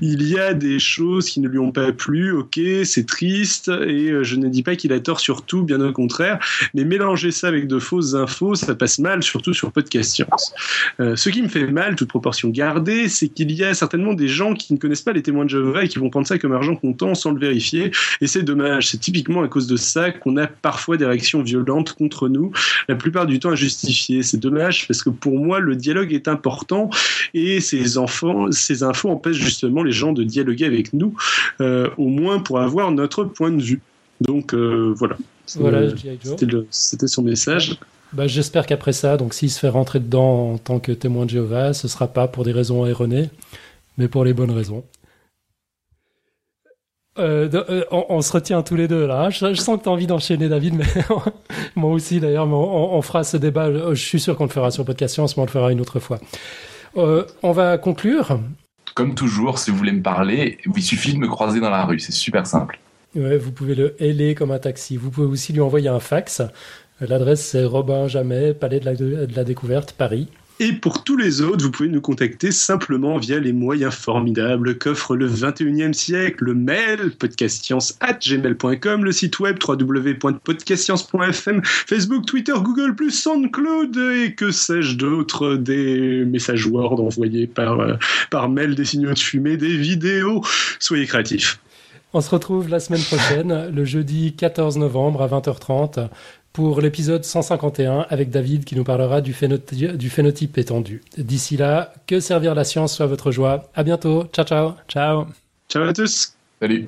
Il y a des choses qui ne lui ont pas plu, ok, c'est triste, et euh, je ne dis pas qu'il a tort sur tout, bien au contraire, mais mélanger ça avec de fausses infos, ça passe mal, surtout sur Podcast Science. Euh, ce qui me fait mal, toute proportion gardée, c'est qu'il y a certainement des gens qui ne connaissent pas les témoins de Jéhovah et qui vont prendre ça comme argent comptant sans le vérifier. Et c'est dommage. C'est typiquement à cause de ça qu'on a parfois des réactions violentes contre nous, la plupart du temps injustifiées. C'est dommage parce que pour moi, le dialogue est important et ces infos empêchent justement les gens de dialoguer avec nous, euh, au moins pour avoir notre point de vue. Donc euh, voilà. Voilà, c'était son message. Bah, J'espère qu'après ça, donc s'il se fait rentrer dedans en tant que témoin de Jéhovah, ce sera pas pour des raisons erronées, mais pour les bonnes raisons. Euh, euh, on, se retient tous les deux là. Je, sens que tu as envie d'enchaîner, David, mais moi aussi d'ailleurs. on, fera ce débat. Je suis sûr qu'on le fera sur Podcast Science, mais on le fera une autre fois. Euh, on va conclure. Comme toujours, si vous voulez me parler, il suffit de me croiser dans la rue. C'est super simple. Vous pouvez le héler comme un taxi. Vous pouvez aussi lui envoyer un fax. L'adresse c'est Robin Jamais, Palais de la, de la Découverte, Paris. Et pour tous les autres, vous pouvez nous contacter simplement via les moyens formidables qu'offre le 21e siècle, le mail podcastscience@gmail.com, le site web www.podcastscience.fm, Facebook, Twitter, Google+, SoundCloud et que sais-je d'autre, des messages Word envoyés par, euh, par mail, des signaux de fumée, des vidéos. Soyez créatifs. On se retrouve la semaine prochaine, le jeudi 14 novembre à 20h30 pour l'épisode 151 avec David qui nous parlera du, du phénotype étendu. D'ici là, que servir la science soit votre joie. À bientôt. Ciao, ciao. Ciao. Ciao à tous. Salut.